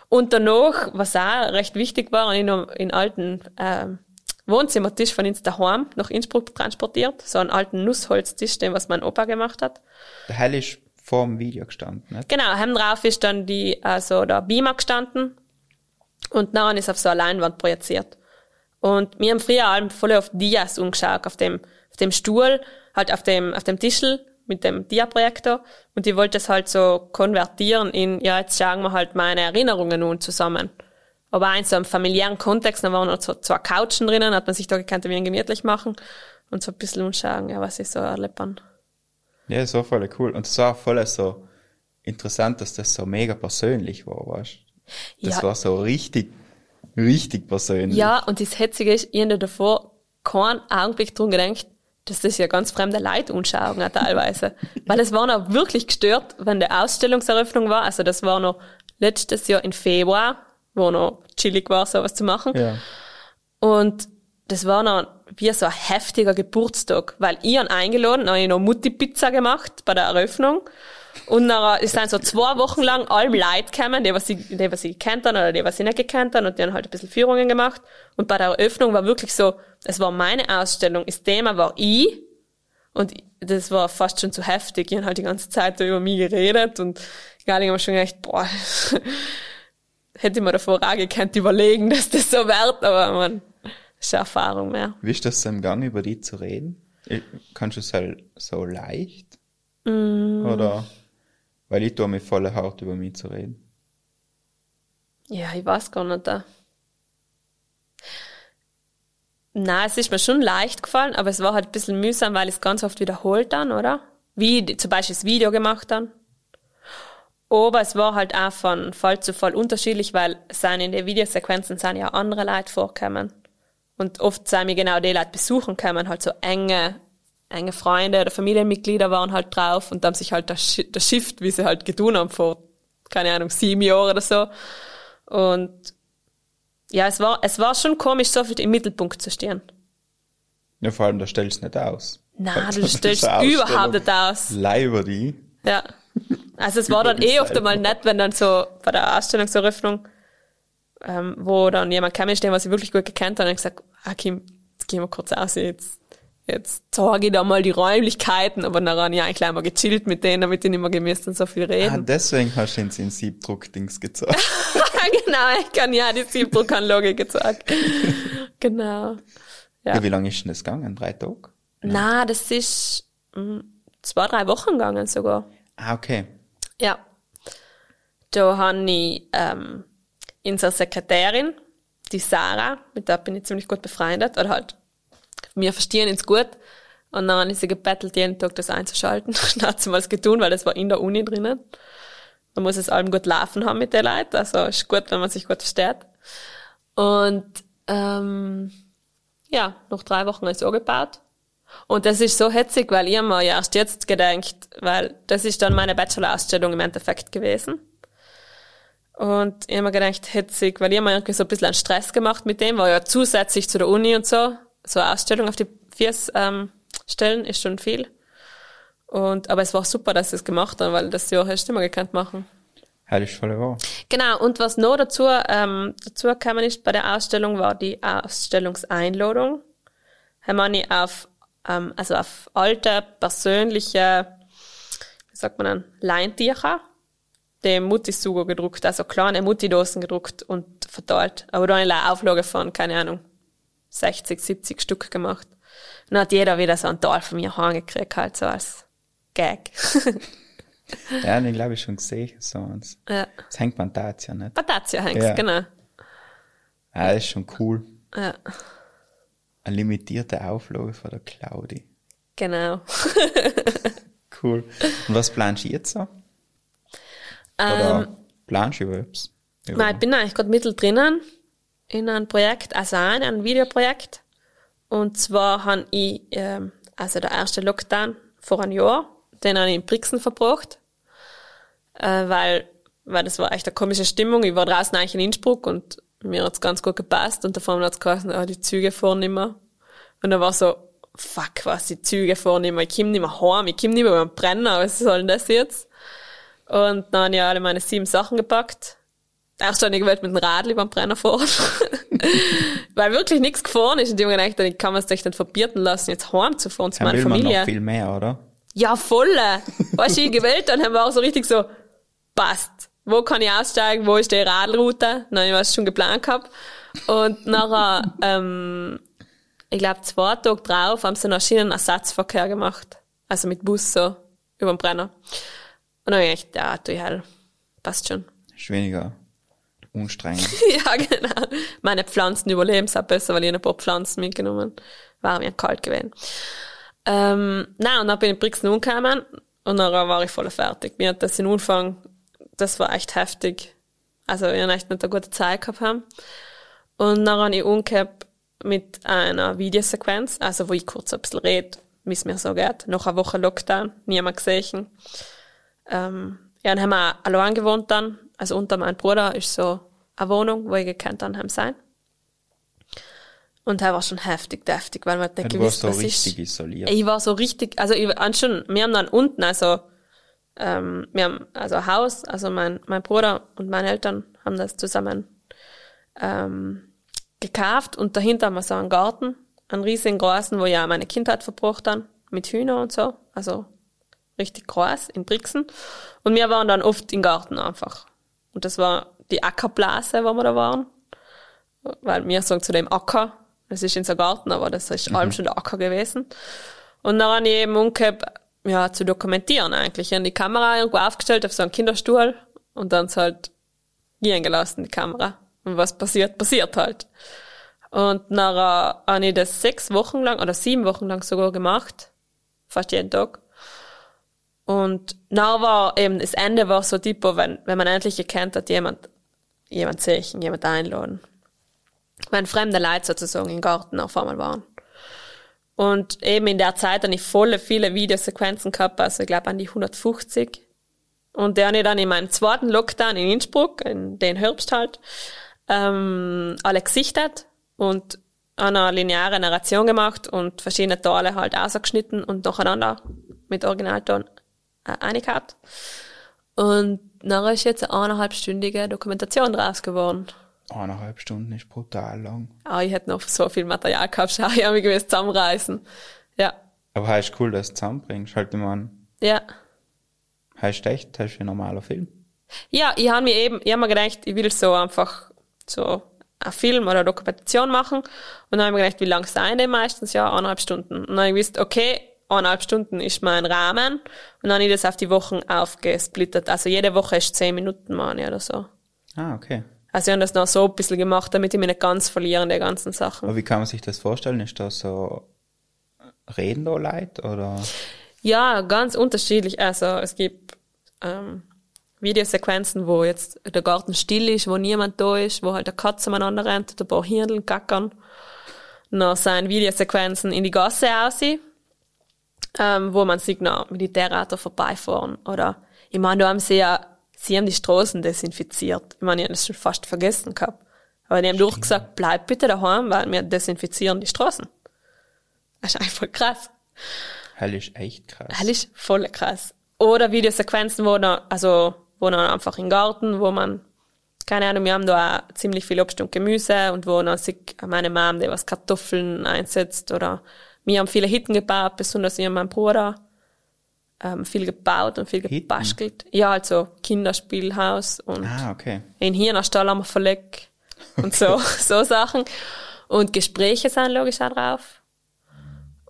Speaker 3: Und danach, was auch recht wichtig war, habe ich noch in alten ähm, Wohnzimmertisch von uns daheim nach Innsbruck transportiert. So einen alten Nussholztisch, den was mein Opa gemacht hat.
Speaker 1: Der Hell ist vor dem Video gestanden, nicht?
Speaker 3: Genau, heim drauf ist dann die, also der Beamer gestanden und dann ist auf so eine Leinwand projiziert. Und wir haben früher allem voll auf Dias umgeschaut, auf dem, auf dem Stuhl, halt auf dem, auf dem Tischel mit dem Dia-Projektor und ich wollte es halt so konvertieren in, ja, jetzt schauen wir halt meine Erinnerungen nun zusammen. Aber auch in so einem familiären Kontext, da waren noch so zwei Couchen drinnen, hat man sich da gekannt, wie gemütlich machen und so ein bisschen umschauen, ja, was ich so erlebt habe.
Speaker 1: Ja, das war voll cool. Und es war voll so interessant, dass das so mega persönlich war, weißt Das
Speaker 3: Ja.
Speaker 1: war so richtig, richtig persönlich.
Speaker 3: Ja, und das Hetzige ist, ich habe davor keinen Augenblick drum gedacht, dass das ja ganz fremde Leute anschauen teilweise. *laughs* Weil es war noch wirklich gestört, wenn die Ausstellungseröffnung war. Also das war noch letztes Jahr im Februar, wo noch chillig war, sowas zu machen.
Speaker 1: Ja.
Speaker 3: Und das war noch wie so ein heftiger Geburtstag, weil ich han eingeladen, habe ich noch Mutti-Pizza gemacht bei der Eröffnung. Und dann es sind so zwei Wochen lang allem Leute gekommen, die, was sie, die, was sie gekannt haben oder die, was sie nicht gekannt haben, und die haben halt ein bisschen Führungen gemacht. Und bei der Eröffnung war wirklich so, es war meine Ausstellung, das Thema war ich. Und das war fast schon zu heftig. Ich habe halt die ganze Zeit da über mich geredet und egal, ich habe schon gedacht, boah, *laughs* hätte ich mir davor auch gekannt überlegen, dass das so wird, aber man, ist eine Erfahrung mehr.
Speaker 1: Wie ist das im Gang, über die zu reden? Kannst du es halt so leicht?
Speaker 3: Mm.
Speaker 1: Oder? Weil ich tue mir voll hart, über mich zu reden.
Speaker 3: Ja, ich weiß gar nicht. Da. Na, es ist mir schon leicht gefallen, aber es war halt ein bisschen mühsam, weil ich es ganz oft wiederholt dann, oder? Wie zum Beispiel das Video gemacht dann. Aber es war halt auch von Fall zu Fall unterschiedlich, weil sind in den Videosequenzen sind ja andere Leute vorkommen. Und oft sind mir genau die Leute besuchen kommen, halt so enge, enge Freunde oder Familienmitglieder waren halt drauf und haben sich halt das, das Shift, wie sie halt getan haben vor, keine Ahnung, sieben Jahren oder so. Und ja, es war, es war schon komisch, so viel im Mittelpunkt zu stehen.
Speaker 1: Ja, vor allem, da stellst du nicht aus.
Speaker 3: Nein,
Speaker 1: Also,
Speaker 3: du stellst überhaupt nicht aus.
Speaker 1: Leiber die.
Speaker 3: Ja. Also es war dann eh oft einmal nett, wenn dann so bei der Ausstellungseröffnung, ähm, wo dann jemand kam, den was ich wirklich gut gekannt habe, und ich gesagt, ah Kim, jetzt gehen wir kurz aus, jetzt, jetzt zeige ich da mal die Räumlichkeiten, aber dann habe ich eigentlich gleich mal gechillt mit denen, damit ich nicht mehr gemisst und so viel
Speaker 1: Ah,
Speaker 3: reden.
Speaker 1: deswegen hast du ins in Siebdruck-Dings gezeigt. *laughs*
Speaker 3: genau, ich kann ja die Siebdruckanlage gezeigt. genau. Ja.
Speaker 1: ja, wie lange ist denn das gegangen? Drei Tage?
Speaker 3: Na, das ist mm, zwei, drei Wochen gegangen sogar.
Speaker 1: Ah, okay.
Speaker 3: Ja. Da habe ich ähm, unsere Sekretärin, die Sarah, mit der bin ich ziemlich gut befreundet, oder halt, wir verstehen uns gut. Und dann habe ich sie gebettelt, jeden Tag das einzuschalten. *laughs* dann hat sie mal getan, weil das war in der Uni drinnen. Man muss es allem gut laufen haben mit den Leuten, also ist gut, wenn man sich gut versteht. Und ähm, ja, nach drei Wochen ist es angebaut. Und das ist so hetzig, weil ich mir ja erst jetzt gedenkt, weil das ist dann meine Bachelor-Ausstellung im Endeffekt gewesen. Und ich hab mir gedacht, hetzig, weil ich mir irgendwie so ein bisschen einen Stress gemacht mit dem, war ja zusätzlich zu der Uni und so, so eine Ausstellung auf die Viers ähm, stellen ist schon viel. Und, aber es war super, dass sie es gemacht haben, weil das Jahr hast du immer gekannt machen.
Speaker 1: Das ist voll wahr.
Speaker 3: Genau, und was noch dazu, ähm, dazu gekommen ist bei der Ausstellung, war die Ausstellungseinladung. Haben wir auf, ähm, also auf alte, persönliche, wie sagt man dann, Leintücher, die Mutti-Sugo gedruckt, also kleine Mutti-Dosen gedruckt und verteilt. Aber da eine Auflage von, keine Ahnung, 60, 70 Stück gemacht. Und dann hat jeder wieder so einen Teil von mir heimgekriegt, halt so als Gag. *laughs*
Speaker 1: Ja, den glaube ich schon gesehen, so eins.
Speaker 3: ja.
Speaker 1: Das hängt ja nicht.
Speaker 3: Patatia hängt,
Speaker 1: Ja.
Speaker 3: genau.
Speaker 1: Ja, das ist schon cool.
Speaker 3: Ja.
Speaker 1: Ein limitierter Auflage von der Claudi.
Speaker 3: Genau. *laughs* *laughs*
Speaker 1: Cool. Und was planst du jetzt so?
Speaker 3: Ähm,
Speaker 1: Oder planst du überhaupt?
Speaker 3: Nein, ich bin eigentlich gerade mittendrin in einem Projekt, also auch in einem Videoprojekt. Und zwar habe ich, ähm, also der erste Lockdown vor einem Jahr, den habe ich in Brixen verbracht, äh, weil, weil das war echt eine komische Stimmung. Ich war draußen eigentlich in Innsbruck und mir hat's ganz gut gepasst und davon hat's geheißen, ah, die Züge fahren nicht mehr. Und da war so, fuck, was, die Züge fahren nicht mehr, ich komm nicht mehr heim, ich komm nicht mehr beim Brenner, was soll denn das jetzt? Und dann habe ich alle meine sieben Sachen gepackt. Erst habe ich gewählt mit dem Radl über den Brenner fahren. *laughs* Weil wirklich nichts gefahren ist. Und die haben gedacht, ich kann man es echt nicht verbieten lassen, jetzt heim zu fahren zu
Speaker 1: Dann
Speaker 3: meiner
Speaker 1: will man
Speaker 3: Familie.
Speaker 1: noch viel mehr, oder?
Speaker 3: Ja, voll. Weißt du, ich gewählt, dann haben wir auch so richtig so, passt. Wo kann ich aussteigen? Wo ist die Radlroute? Nein, ich was schon geplant gehabt. Und nachher, ähm, ich glaube, zwei Tage drauf haben sie noch Schienenersatzverkehr gemacht. Also mit Bus so, über den Brenner. Und dann habe ich gedacht, ja, tu ich halt. Passt schon.
Speaker 1: Ist weniger anstrengend. *laughs*
Speaker 3: ja, genau. Meine Pflanzen überleben es auch besser, weil ich ein paar Pflanzen mitgenommen War mir kalt gewesen. Ähm, nein, und dann bin ich in Brixen umgekommen und dann war ich voll fertig. Mir hat das in Anfang, das war echt heftig. Also, ich habe echt nicht eine gute Zeit gehabt haben. Und dann habe ich umgekehrt mit einer Videosequenz, also wo ich kurz ein bisschen rede, wie es mir so geht. Nach einer Woche Lockdown, niemand gesehen. Ähm, ja, dann haben wir allein gewohnt dann. Also unter meinem Bruder ist so eine Wohnung, wo ich gekannt dann haben sein. Und er war schon heftig, deftig, weil man nicht
Speaker 1: Ja,
Speaker 3: gewusst,
Speaker 1: so
Speaker 3: was
Speaker 1: richtig
Speaker 3: ist.
Speaker 1: isoliert.
Speaker 3: Ich war so richtig, also ich war schon, wir haben dann unten, also ähm, wir haben also ein Haus, also mein, mein Bruder und meine Eltern haben das zusammen ähm, gekauft und dahinter haben wir so einen Garten, einen riesigen großen, wo ich auch meine Kindheit verbracht habe, mit Hühner und so, also richtig groß in Brixen. Und wir waren dann oft im Garten einfach. Und das war die Ackerblase, wo wir da waren. Weil wir sagen zu dem Acker, das ist in so Garten, aber das ist allem schon der Acker gewesen. Und dann habe ich eben umgekehrt, ja, zu dokumentieren eigentlich. Ich habe die Kamera irgendwo aufgestellt auf so einen Kinderstuhl und dann halt gehen gelassen, die Kamera. Und was passiert, passiert halt. Und nachher habe ich das sechs Wochen lang oder sieben Wochen lang sogar gemacht. Fast jeden Tag. Und dann war eben, das Ende war so tipo, wenn, wenn man endlich erkennt hat, jemand, jemand sehen, jemand einladen. Wenn fremde Leute sozusagen im Garten auf einmal waren. Und eben in der Zeit habe ich volle viele Videosequenzen gehabt, also ich glaube an die 150. Und der habe ich dann in meinem zweiten Lockdown in Innsbruck, in den Herbst halt, ähm, alle gesichtet und eine lineare Narration gemacht und verschiedene Teile halt ausgeschnitten und nacheinander mit Originalton äh, eingehabt. Und nachher ist jetzt eine eineinhalbstündige Dokumentation draus geworden.
Speaker 1: Eineinhalb Stunden ist brutal lang.
Speaker 3: Aber ich hätte noch so viel Material gehabt, schau, ich habe mich gewiss zusammenreißen. Ja.
Speaker 1: Aber heißt cool, dass du es zusammenbringst. Halt immer an.
Speaker 3: Ja.
Speaker 1: Heißt echt, heißt wie ein normaler Film.
Speaker 3: Ja, ich habe mir eben, ich habe mir gedacht, ich will so einfach so einen Film oder eine Dokumentation machen. Und dann habe ich mir gedacht, wie lang sein die meistens? Ja, eineinhalb Stunden. Und dann habe ich gewusst, okay, eineinhalb Stunden ist mein Rahmen. Und dann habe ich das auf die Wochen aufgesplittert. Also jede Woche ist zehn Minuten, meine ich, oder so.
Speaker 1: Ah, okay.
Speaker 3: Also ich habe das noch so ein bisschen gemacht, damit ich mich nicht ganz verliere in den ganzen Sachen.
Speaker 1: Aber wie kann man sich das vorstellen? Ist das so reden da Leute oder?
Speaker 3: Ja, ganz unterschiedlich. Also es gibt ähm, Videosequenzen, wo jetzt der Garten still ist, wo niemand da ist, wo halt der Katze umeinander rennt, und ein paar Hirneln gackern. Dann sind Videosequenzen in die Gasse aussehen, ähm, wo man sieht noch Militärauto vorbeifahren. Oder, ich meine, da haben sie ja, sie haben die Straßen desinfiziert. Ich meine, ich habe das schon fast vergessen gehabt. Aber die haben durchgesagt, bleib bitte daheim, weil wir desinfizieren die Straßen. Das ist einfach krass.
Speaker 1: Hell ist echt krass.
Speaker 3: Das ist voll krass. Oder Videosequenzen, wo dann, also, wo dann einfach im Garten, wo man, keine Ahnung, wir haben da auch ziemlich viel Obst und Gemüse und wo dann sich meine Mom, die was Kartoffeln einsetzt oder wir haben viele Hitten gebaut, besonders ich und mein Bruder, ähm, viel gebaut und viel
Speaker 1: Hitten?
Speaker 3: gebastelt. Ja, also Kinderspielhaus und
Speaker 1: Ah, okay.
Speaker 3: in Hirnerstall haben wir verlegt und so, *laughs* so Sachen. Und Gespräche sind logisch auch drauf.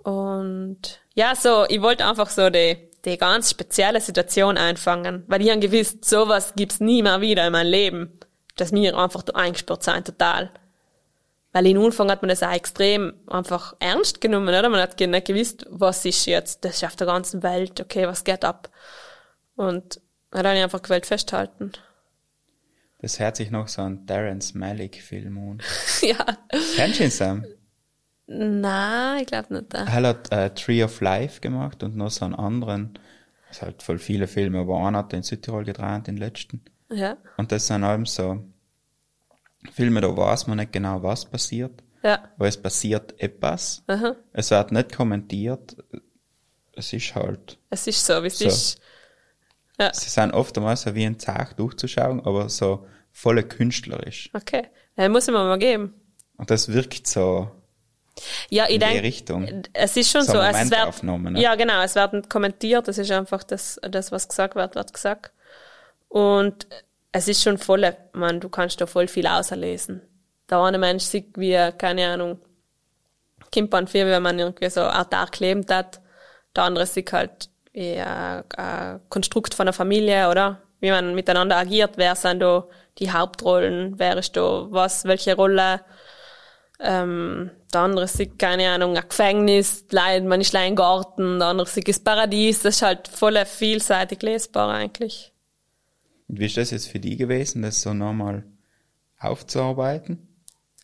Speaker 3: Und ja, so, ich wollte einfach so die, die ganz spezielle Situation einfangen, weil ich habe gewusst, sowas gibt's nie mehr wieder in meinem Leben, dass wir einfach da eingesperrt sein, total. Weil in Anfang hat man das auch extrem einfach ernst genommen, oder? Man hat nicht gewusst, was ist jetzt, das ist auf der ganzen Welt, okay, was geht ab? Und hat dann einfach gewählt festhalten.
Speaker 1: Das hört sich noch so an Terrence Malick Film an. *laughs*
Speaker 3: ja.
Speaker 1: Kennst du ihn, Sam?
Speaker 3: Nein, ich glaube nicht.
Speaker 1: Er hat äh, Tree of Life gemacht und noch so einen anderen. Das ist halt voll viele Filme, aber einer hat in Südtirol gedreht, den letzten.
Speaker 3: Ja.
Speaker 1: Und das sind allem so Filme, da weiß man nicht genau, was passiert.
Speaker 3: Ja.
Speaker 1: Aber es passiert etwas.
Speaker 3: Aha.
Speaker 1: Es wird nicht kommentiert. Es ist halt.
Speaker 3: Es ist so, wie es
Speaker 1: So.
Speaker 3: ist. Ja.
Speaker 1: Sie sind oft einmal so wie ein Zag durchzuschauen, aber so voll künstlerisch.
Speaker 3: Okay. Ja, muss ich mir mal geben.
Speaker 1: Und das wirkt so
Speaker 3: Ja, ich
Speaker 1: in die
Speaker 3: denke,
Speaker 1: Richtung.
Speaker 3: es ist schon
Speaker 1: So
Speaker 3: so, es wird,
Speaker 1: ne?
Speaker 3: ja genau, es wird nicht kommentiert, das ist einfach das, das, was gesagt wird, wird gesagt. Und es ist schon voll, man, du kannst da voll viel auslesen. Der eine Mensch sieht wie, keine Ahnung, man viel, wenn man irgendwie so autark lebt hat. Der andere sieht halt wie ein, ein Konstrukt von einer Familie, oder? Wie man miteinander agiert, wer sind da die Hauptrollen, wer ist da was, welche Rolle, ähm, der andere sieht, keine Ahnung, ein Gefängnis, Leid, man ist allein Garten, der andere sieht das Paradies, das ist halt voll vielseitig lesbar eigentlich.
Speaker 1: Und wie ist das jetzt für die gewesen, das so nochmal aufzuarbeiten?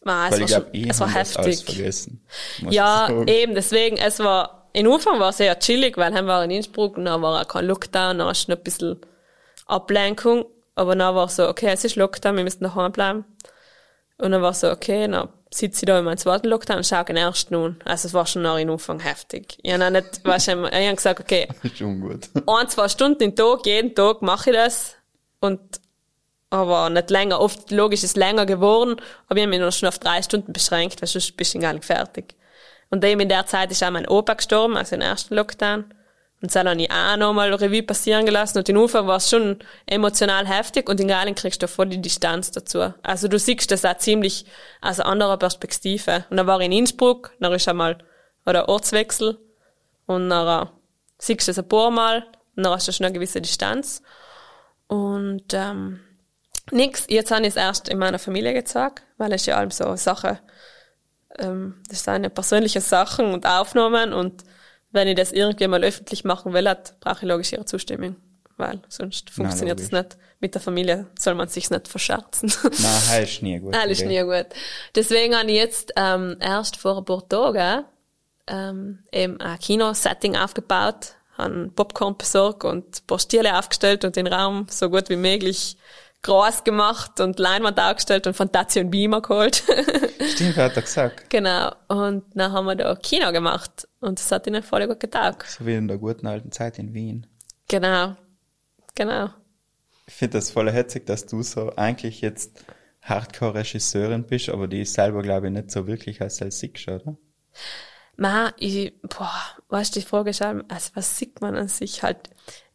Speaker 3: Ah, es
Speaker 1: Weil
Speaker 3: war,
Speaker 1: ich glaube,
Speaker 3: schon,
Speaker 1: ich
Speaker 3: es war
Speaker 1: das alles
Speaker 3: heftig.
Speaker 1: vergessen.
Speaker 3: Ja, eben, deswegen, es war, in Anfang war es sehr chillig, weil dann war in Innsbruck, und dann war auch kein Lockdown, dann hast du noch ein bisschen Ablenkung, aber dann war so, okay, es ist Lockdown, wir müssen daheim bleiben. Und dann war so, okay, dann sitze ich da in meinem zweiten Lockdown und schaue den ersten an. Also es war schon noch in Anfang heftig. Ich habe nicht, weißt du, ich habe gesagt, okay,
Speaker 1: Das *laughs* ist schon gut.
Speaker 3: ein, zwei Stunden im Tag, jeden Tag mache ich das. Und, aber nicht länger. Oft, logisch, ist länger geworden, aber ich habe mich noch schon auf drei Stunden beschränkt, weil sonst bist du gar nicht fertig. Und eben in der Zeit ist auch mein Opa gestorben, also im ersten Lockdown. Und das habe ich auch nochmal Revue passieren gelassen. Und in Anfang war es schon emotional heftig und in Galen kriegst du voll die Distanz dazu. Also du siehst das auch ziemlich aus einer anderen Perspektive. Und dann war ich in Innsbruck, dann ist einmal, oder Ortswechsel. Und dann siehst du das ein paar Mal und dann hast du schon eine gewisse Distanz. Und ähm, nix, jetzt habe ich es erst in meiner Familie gezeigt, weil es ja allem so Sachen, ähm, das sind ja persönliche Sachen und Aufnahmen und wenn ich das irgendwie mal öffentlich machen will, brauche ich logisch ihre Zustimmung, weil sonst funktioniert es nicht. Mit der Familie soll man sich's nicht verscherzen. *laughs*
Speaker 1: Nein, das ist nie gut.
Speaker 3: Alles nie gut. Deswegen habe ich jetzt ähm, erst vor ein paar Tagen ähm, eben ein Kinosetting aufgebaut, habe Popcorn besorgt und ein paar Stühle aufgestellt und den Raum so gut wie möglich groß gemacht und Leinwand aufgestellt und Fantasia und Beamer geholt. *laughs*
Speaker 1: Stimmt, hat er gesagt.
Speaker 3: genau. Und dann haben wir da Kino gemacht und das hat ihnen voll gut getaugt.
Speaker 1: So wie in der guten alten Zeit in Wien.
Speaker 3: Genau. Genau.
Speaker 1: Ich finde das voll hetzig, dass du so eigentlich jetzt Hardcore-Regisseurin bist, aber die selber, glaube ich, nicht so wirklich als siehst, oder?
Speaker 3: Ma, ich, boah, weißt du, die Frage ist halt, also was sieht man an sich halt?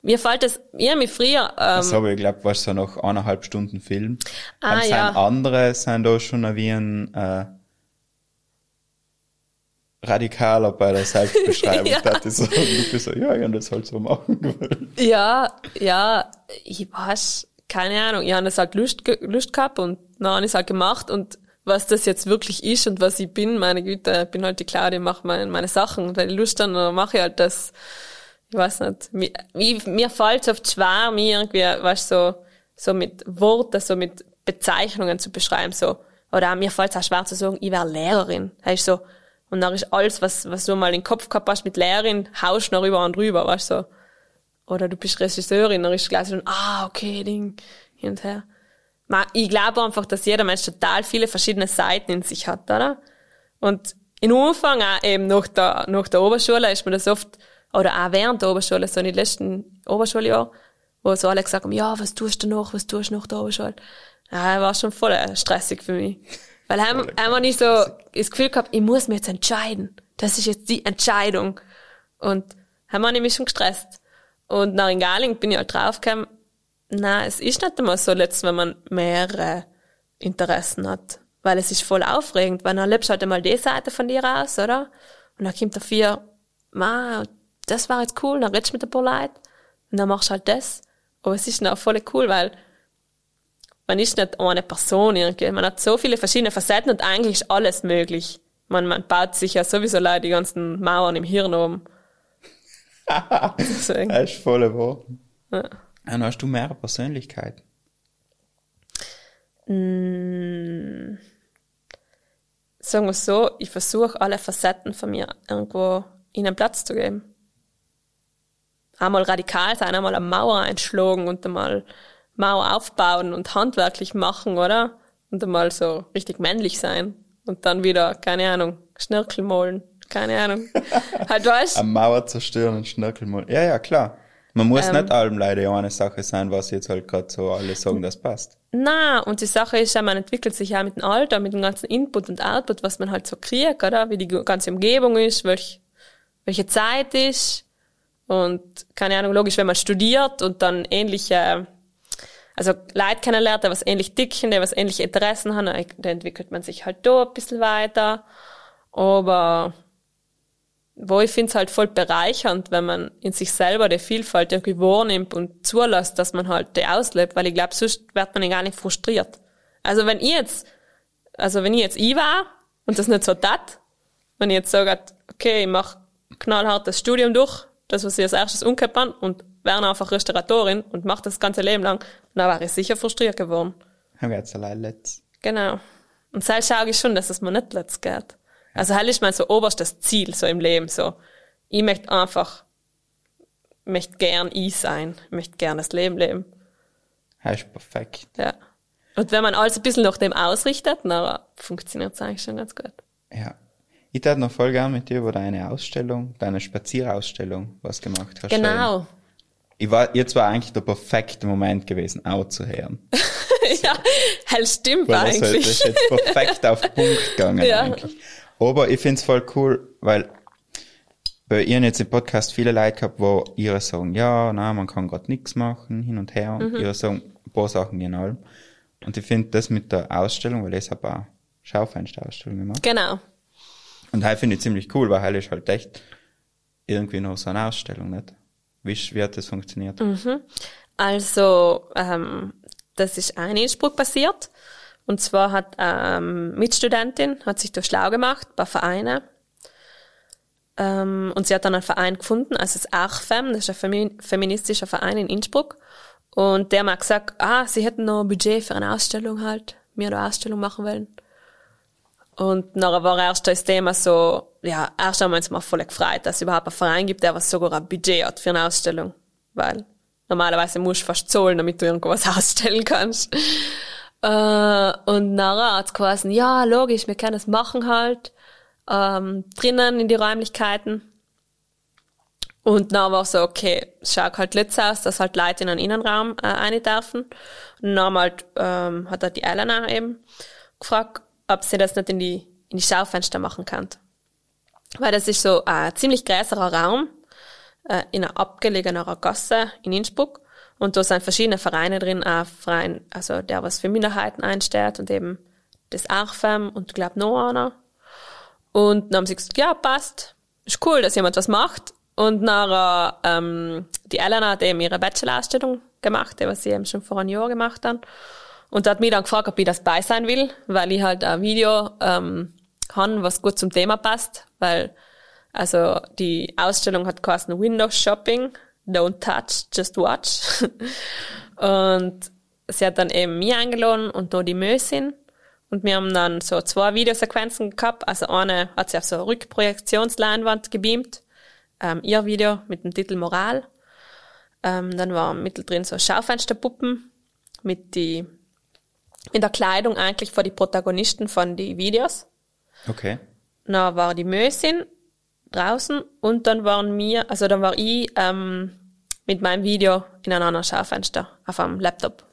Speaker 3: Mir fällt das, ich hab mich früher, ähm,
Speaker 1: Das habe ich, glaube was so nach eineinhalb Stunden Film.
Speaker 3: Ah,
Speaker 1: Dann sind
Speaker 3: ja.
Speaker 1: andere sind da schon wie ein äh, radikaler bei der Selbstbeschreibung. *laughs*
Speaker 3: Ja.
Speaker 1: ja. Das so, und du bist so, ja, ich hab das halt so machen gewollt.
Speaker 3: Ja, ja, ich weiß, keine Ahnung. Ich habe das halt Lust, Lust gehabt und dann habe ich es halt gemacht und was das jetzt wirklich ist und was ich bin, meine Güte, ich bin halt die Claudia, mache meine, meine Sachen wenn ich Lust habe, dann mache ich halt das. Ich weiß nicht. Mir, mir, fällt es oft schwer, mir irgendwie, weißt so, so mit Worten, so mit Bezeichnungen zu beschreiben, so. Oder mir fällt es auch schwer zu sagen, ich wäre Lehrerin. Ist so. Und dann ist alles, was, was du mal in den Kopf gehabt hast mit Lehrerin, haust noch rüber und rüber, weißt so oder du bist Regisseurin, dann ist gleich so, ah, okay, Ding, hin und her. Ich glaube einfach, dass jeder Mensch total viele verschiedene Seiten in sich hat, oder? Und in Anfang auch eben nach der, nach der Oberschule ist mir das oft, oder auch während der Oberschule, so in den letzten Oberschuljahren, wo so alle gesagt haben, ja, was tust du noch, was tust du nach der Oberschule? Ja, war schon voll äh, stressig für mich. Weil haben, haben nicht so das Gefühl gehabt, ich muss mich jetzt entscheiden. Das ist jetzt die Entscheidung. Und haben wir nämlich schon gestresst. Und nach in Galing bin ich halt draufgekommen, na, es ist nicht immer so letzt, wenn man mehrere Interessen hat. Weil es ist voll aufregend, weil dann lebst du halt einmal die Seite von dir aus, oder? Und dann kommt dafür, ma, das war jetzt cool, dann redest du mit ein paar Leuten und dann machst du halt das. Aber es ist dann auch voll cool, weil man ist nicht eine Person irgendwie. Man hat so viele verschiedene Facetten und eigentlich ist alles möglich. Man, man baut sich ja sowieso leider die ganzen Mauern im Hirn um. *laughs*
Speaker 1: Das ist voll wahr. Ja. Dann hast du mehrere Persönlichkeiten.
Speaker 3: Mm, sagen wir so, ich versuche alle Facetten von mir irgendwo ihnen Platz zu geben. Einmal radikal sein, einmal eine Mauer einschlagen und einmal Mauer aufbauen und handwerklich machen, oder? Und einmal so richtig männlich sein. Und dann wieder, keine Ahnung, Schnörkel malen, keine Ahnung. *laughs* halt weißt
Speaker 1: Eine Mauer zerstören und Schnörkel malen. Ja, ja, klar. Man muss
Speaker 3: Ähm.
Speaker 1: nicht allem leider eine Sache sein, was jetzt halt gerade so alle sagen, das passt.
Speaker 3: Na, und die Sache ist ja, man entwickelt sich ja mit dem Alter, mit dem ganzen Input und Output, was man halt so kriegt, oder? Wie die ganze Umgebung ist, welch, welche Zeit ist. Und keine Ahnung, logisch, wenn man studiert und dann ähnliche, also Leute kennenlernt, die was ähnlich dicken, die was ähnliche Interessen haben, dann entwickelt man sich halt da ein bisschen weiter. Aber wo ich finde es halt voll bereichernd, wenn man in sich selber die Vielfalt irgendwie wahrnimmt und zulässt, dass man halt die auslebt, weil ich glaube, sonst wird man ja gar nicht frustriert. Also wenn ich jetzt, also wenn ich jetzt ich war und das nicht so tat, wenn ich jetzt sage, okay, ich mache knallhart das Studium durch, das, was ich als erstes bin, und werde einfach Restauratorin und mache das ganze Leben lang, dann wäre ich sicher frustriert geworden.
Speaker 1: Haben wir jetzt allein letzt.
Speaker 3: Genau. Und selbst schaue ich schon, dass es mir nicht letzt geht. Also halt ist mein so oberstes Ziel so im Leben so. Ich möchte einfach, möchte gern ich sein, möchte gern das Leben leben.
Speaker 1: Das ist perfekt.
Speaker 3: Ja. Und wenn man alles ein bisschen nach dem ausrichtet, dann funktioniert es eigentlich schon ganz gut.
Speaker 1: Ja. Ich tat noch voll gern mit dir über deine Ausstellung, deine Spazierausstellung, was gemacht hast.
Speaker 3: Genau.
Speaker 1: Ich war, jetzt war eigentlich der perfekte Moment gewesen, auch zu hören. *laughs*
Speaker 3: ja, hell stimmt
Speaker 1: Weil das, halt, das
Speaker 3: eigentlich.
Speaker 1: ist jetzt perfekt auf den Punkt gegangen *laughs*
Speaker 3: Ja.
Speaker 1: eigentlich. Aber ich find's voll cool, weil bei ihr jetzt im Podcast viele Leute gehabt, wo ihre sagen, ja, na, man kann grad nichts machen, hin und her,
Speaker 3: Mhm.
Speaker 1: und ihre sagen ein paar Sachen in allem. Und ich finde das mit der Ausstellung, weil ich habe auch Schaufensterausstellung gemacht.
Speaker 3: Genau.
Speaker 1: Und halt finde ich ziemlich cool, weil halt ist halt echt irgendwie noch so eine Ausstellung, nicht? Wie, wie hat das funktioniert?
Speaker 3: Also, ähm, das ist ein Innsbruck passiert. Und zwar hat ähm, Mitstudentin, hat sich da schlau gemacht bei Vereinen. Ähm, und sie hat dann einen Verein gefunden, also das ARFEM, das ist ein Femi feministischer Verein in Innsbruck. Und der hat gesagt, ah, sie hätten noch ein Budget für eine Ausstellung halt, mir eine Ausstellung machen wollen. Und nachher war erst das Thema so, ja, erst haben wir uns mal voll gefreut, dass es überhaupt einen Verein gibt, der was sogar ein Budget hat für eine Ausstellung. Weil normalerweise musst du fast zahlen, damit du irgendwas *laughs* ausstellen kannst. Äh, und nachher hat's geheißen, ja, logisch, wir können das machen halt, ähm, drinnen in die Räumlichkeiten. Und dann war so, okay, schaut halt letzt aus, dass halt Leute in einen Innenraum äh, rein dürfen. Und dann halt, ähm, hat halt die Elena eben gefragt, ob sie das nicht in die, in die Schaufenster machen kann. Weil das ist so ein ziemlich größerer Raum äh, in einer abgelegener Gasse in Innsbruck. Und da sind verschiedene Vereine drin, auch Verein, also der, was für Minderheiten einstellt und eben das ARFEM und ich glaube noch einer. Und dann haben sie gesagt, ja, passt. Ist cool, dass jemand was macht. Und nachher, ähm, die Elena hat eben ihre Bachelor-Ausstellung gemacht, die was sie eben schon vor einem Jahr gemacht haben. Und hat mich dann gefragt, ob ich das bei sein will, weil ich halt ein Video ähm, kann, was gut zum Thema passt. Weil, also die Ausstellung hat geheißen Windows Shopping, Don't Touch, Just Watch. *laughs* und sie hat dann eben mich eingeladen und noch die Mösin. Und wir haben dann so zwei Videosequenzen gehabt. Also eine hat sie auf so eine Rückprojektionsleinwand gebeamt. Ähm, ihr Video mit dem Titel Moral. Ähm, dann waren mittendrin so Schaufensterpuppen mit die, in der Kleidung eigentlich von die Protagonisten von die Videos.
Speaker 1: Okay.
Speaker 3: Dann war die Mösin draußen und dann waren wir, also dann war ich ähm, mit meinem Video in einem anderen Schaufenster auf einem Laptop.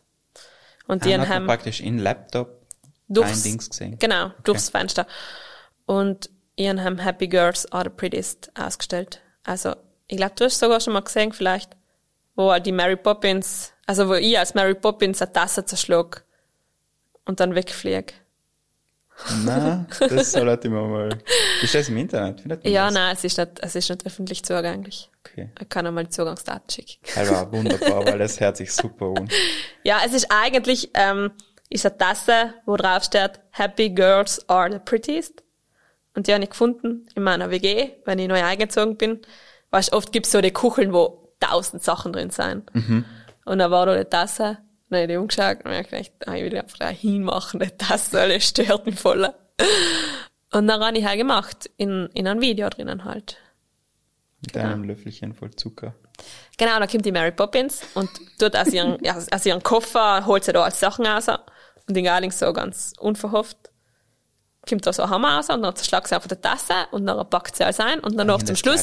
Speaker 3: Und die
Speaker 1: man
Speaker 3: haben
Speaker 1: praktisch in Laptop
Speaker 3: durchs,
Speaker 1: Dings gesehen.
Speaker 3: Genau, durchs Fenster. Und ihren haben Happy Girls are the prettiest ausgestellt. Also, ich glaube, du hast sogar schon mal gesehen, vielleicht, wo die Mary Poppins, also wo ich als Mary Poppins eine Tasse zerschlug und dann wegflieg.
Speaker 1: Na, das sollte mir mal Ist das im Internet? Findet man
Speaker 3: Ja,
Speaker 1: das?
Speaker 3: nein, es ist nicht, es ist nicht öffentlich zugänglich.
Speaker 1: Okay.
Speaker 3: Ich kann einmal die Zugangsdaten schicken.
Speaker 1: War wunderbar, weil das hört sich super an. *laughs*
Speaker 3: Ja, es ist eigentlich, ähm, ist eine Tasse, wo drauf steht, Happy Girls are the prettiest. Und die habe ich gefunden in meiner WG, wenn ich neu eingezogen bin. Weißt, oft gibt's so die Kucheln, wo tausend Sachen drin sind. Und da war da eine Tasse, dann habe ich umgeschaut und hab gedacht, ah, ich will einfach da hinmachen, die Tasse, weil das stört mich voll. Und dann habe ich halt gemacht, in, in einem Video drinnen halt.
Speaker 1: Mit einem Löffelchen voll Zucker.
Speaker 3: Genau, dann kommt die Mary Poppins und tut aus ihren, *laughs* ja, aus ihren Koffer, holt sie da als Sachen raus. Und die Garling so ganz unverhofft kommt da so ein Hammer raus und dann zerschlagt sie einfach die Tasse und dann packt sie alles ein und dann noch
Speaker 1: Ich
Speaker 3: zum
Speaker 1: das,
Speaker 3: Schluss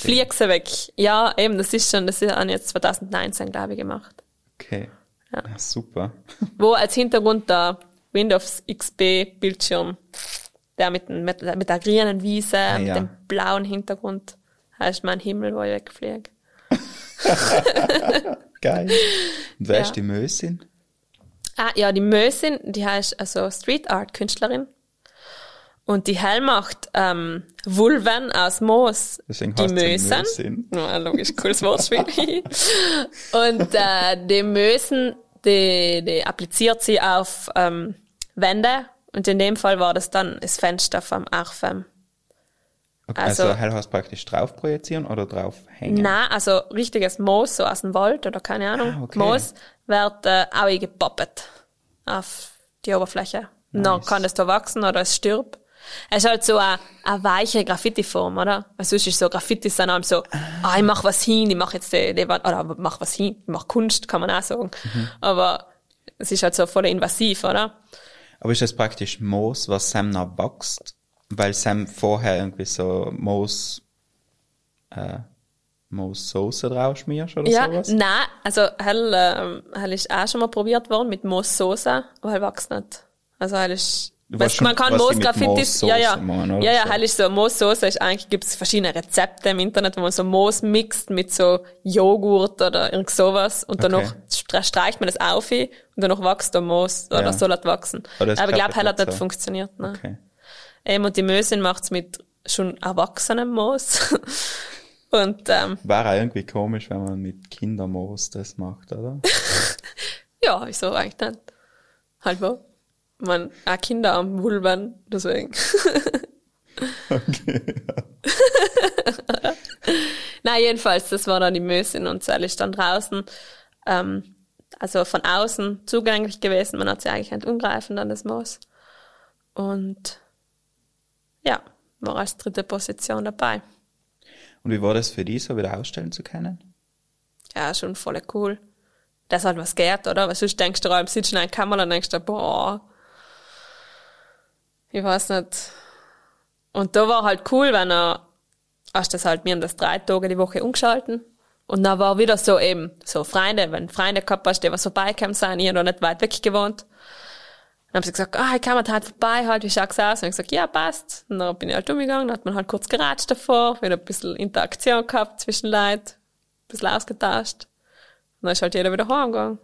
Speaker 3: fliegt sie weg. Ja, eben, das ist schon, das ist an jetzt 2019, glaube ich, gemacht.
Speaker 1: Okay.
Speaker 3: Ja.
Speaker 1: Ja. super. *laughs*
Speaker 3: Wo als Hintergrund der Windows XP Bildschirm, der mit, mit, mit der grünen Wiese,
Speaker 1: Ah,
Speaker 3: mit
Speaker 1: ja.
Speaker 3: dem blauen Hintergrund, heißt mein Himmel, wo ich wegfliege. *laughs*
Speaker 1: Geil. Und wer
Speaker 3: Ja.
Speaker 1: ist die Mösin?
Speaker 3: Ah, ja, die Mösin, die heißt also Street Art Künstlerin. Und die Hell macht ähm, Vulven aus Moos.
Speaker 1: Deswegen
Speaker 3: die Mösen.
Speaker 1: Mösin.
Speaker 3: Ja, logisch, cooles Wortspiel. *laughs* und äh, die Mösen, die, die appliziert sie auf ähm, Wände. Und in dem Fall war das dann das Fenster vom Arfem.
Speaker 1: Okay,
Speaker 3: Also-
Speaker 1: also, Hell heißt praktisch drauf projizieren oder drauf hängen?
Speaker 3: Nein, also richtiges Moos, so aus dem Wald oder keine Ahnung.
Speaker 1: Ah, okay.
Speaker 3: Moos wird äh, auch gepoppt auf die Oberfläche. Dann
Speaker 1: Nice.
Speaker 3: kann es da wachsen oder es stirbt. Es ist halt so eine, eine weiche Graffiti-Form, oder? Weil sonst ist so Graffitis dann allem so, ah, ich mach was hin, ich mach jetzt die, die Wand, oder mach was hin, ich mach Kunst, kann man auch sagen.
Speaker 1: Mhm.
Speaker 3: Aber es ist halt so voll invasiv, oder?
Speaker 1: Aber ist das praktisch Moos, was Sam noch wächst? Weil Sam vorher irgendwie so Moos, äh, Moos-Soße drauf schmierst oder
Speaker 3: Ja,
Speaker 1: sowas?
Speaker 3: nein, also hell, ähm, hell ist auch schon mal probiert worden mit Moossoße, aber hell wächst nicht. Also hell ist,
Speaker 1: Schon,
Speaker 3: man kann
Speaker 1: was
Speaker 3: Moosgraffitis, ja, ja,
Speaker 1: machen,
Speaker 3: ja, ja,
Speaker 1: So.
Speaker 3: hell ist so, Moossoße ist eigentlich, gibt's verschiedene Rezepte im Internet, wo man so Moos mixt mit so Joghurt oder irgend sowas und dann
Speaker 1: Okay.
Speaker 3: noch stre- streicht man das auf und dann noch wächst der Moos, oder
Speaker 1: Ja.
Speaker 3: soll halt wachsen.
Speaker 1: Aber das
Speaker 3: ich glaube, hell hat
Speaker 1: nicht so.
Speaker 3: funktioniert, ne.
Speaker 1: Okay.
Speaker 3: Ähm, und die Mösin macht's mit schon erwachsenem Moos. *laughs* und, ähm,
Speaker 1: War auch irgendwie komisch, wenn man mit Kindermoos das macht, oder? *laughs*
Speaker 3: Ja, wieso eigentlich nicht? Halt wo? Man, auch Kinder am Vulven, deswegen. *laughs* Na, jedenfalls, das war dann die Mösin und Sally ist dann draußen, ähm, also von außen zugänglich gewesen. Man hat sie eigentlich nicht umgreifen, dann das Moos. Und, ja, war als dritte Position dabei.
Speaker 1: Und wie war das für die, so wieder ausstellen zu können?
Speaker 3: Ja, schon voll cool. Das halt was geht, oder? Weil sonst denkst du, im sitzt in einer Kamera und denkst du, boah, ich weiß nicht. Und da war halt cool, wenn er, hast das halt, wir haben das drei Tage die Woche umgeschalten. Und dann war wieder so eben, so Freunde, wenn Freunde gehabt hast, die was vorbeikommen sind, ich hab noch nicht weit weg gewohnt. Dann haben sie gesagt, ah, ich kann mal halt vorbei, halt, wie schaut's aus? Und ich gesagt, ja, passt. Und dann bin ich halt umgegangen, dann hat man halt kurz geratscht davor, wieder ein bisschen Interaktion gehabt zwischen Leuten, ein bisschen ausgetauscht. Und dann ist halt jeder wieder heimgegangen.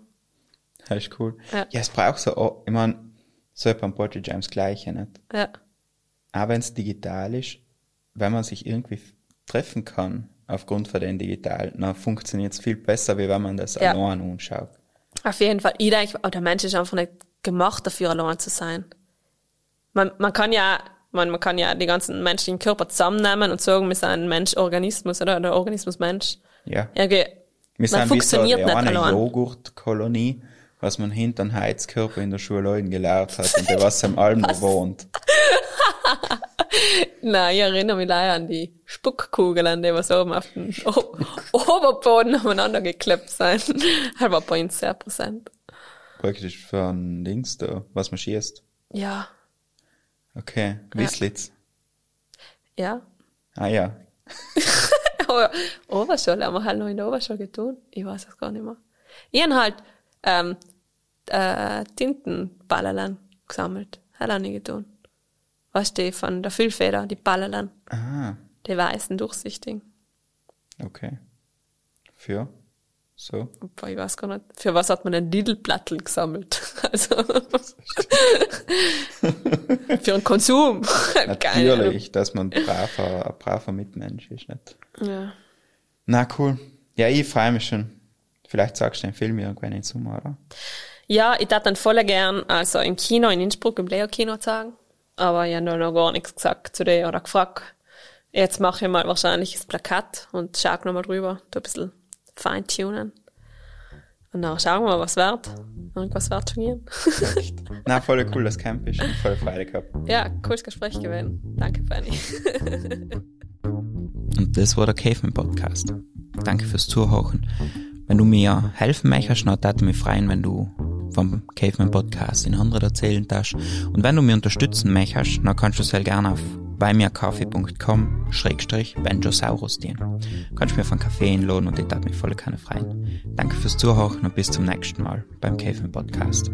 Speaker 1: Das ist cool.
Speaker 3: Ja.
Speaker 1: Ja, es braucht so, ich mein, so beim Poetry Jam das Gleiche, nicht?
Speaker 3: Ja.
Speaker 1: Auch wenn es digital ist, wenn man sich irgendwie treffen kann, aufgrund von den digital, dann funktioniert es viel besser, wie wenn man das
Speaker 3: Ja.
Speaker 1: allein anschaut.
Speaker 3: Auf jeden Fall. Ich denke, oh, der Mensch ist einfach nicht gemacht dafür, allein zu sein. Man, man kann ja, man, man kann ja die ganzen menschlichen Körper zusammennehmen und sagen, wir sind ein Mensch-Organismus, oder? Oder Organismus-Mensch.
Speaker 1: Ja.
Speaker 3: Irgendwie,
Speaker 1: Wir
Speaker 3: man
Speaker 1: sind wie so
Speaker 3: funktioniert nicht
Speaker 1: eine
Speaker 3: allein.
Speaker 1: Joghurtkolonie, was man hinter den Heizkörper in der Schule gelehrt hat und der was am Alm wohnt. *laughs*
Speaker 3: Nein, ich erinnere mich leider an die Spuckkugeln, die was oben auf den o Oberboden umeinander geklebt sind. Das *laughs* war bei uns sehr präsent.
Speaker 1: Praktisch für ein Dings da, was man schießt.
Speaker 3: Ja,
Speaker 1: Okay, Wisslitz.
Speaker 3: ja.
Speaker 1: Ah ja, *laughs*
Speaker 3: Aber Oberschule haben wir halt noch in der Oberschule getan. Ich weiß es gar nicht mehr. Ich habe halt ähm, äh, Tintenballerlein gesammelt. Hat auch nicht getan. Weißt du, von der Füllfeder, die Ballerlein,
Speaker 1: ah,
Speaker 3: die weißen, durchsichtigen.
Speaker 1: okay. Für? So.
Speaker 3: Boah, ich weiß gar nicht. Für was hat man ein Lidl-Plattel gesammelt? *laughs* Also. *laughs* für einen Konsum. *laughs*
Speaker 1: Natürlich, dass man ein braver, ein braver Mitmensch ist, nicht?
Speaker 3: Ja.
Speaker 1: Na, cool. Ja, ich freue mich schon. Vielleicht sagst du den Film irgendwann in Sommer, oder?
Speaker 3: Ja, ich tat dann voll gern, also im Kino in Innsbruck, im Leo-Kino sagen. Aber ich habe noch gar nichts gesagt zu dir oder gefragt. Jetzt mache ich mal wahrscheinlich das Plakat und schau noch mal drüber, ein bisschen feintunen. Und dann schauen wir mal, was wird. Irgendwas wird schon gehen. *laughs*
Speaker 1: Na, voll cool, das Camp ist. Voll Freude gehabt.
Speaker 3: ja, cooles Gespräch gewesen. Danke, Fanny. *laughs*
Speaker 1: Und das war der Caveman Podcast. Danke fürs Zuhören. Wenn du mir helfen möchtest, dann würde mich freuen, wenn du vom Caveman Podcast in anderen erzählen darfst. Und wenn du mir unterstützen möchtest, dann kannst du sehr gerne auf beimirkaffee.com schrägstrich Benjosaurus dienen. Kannst mir von Kaffee einladen und ich würde mich voll gerne freuen. Danke fürs Zuhören und bis zum nächsten Mal beim Caveman Podcast.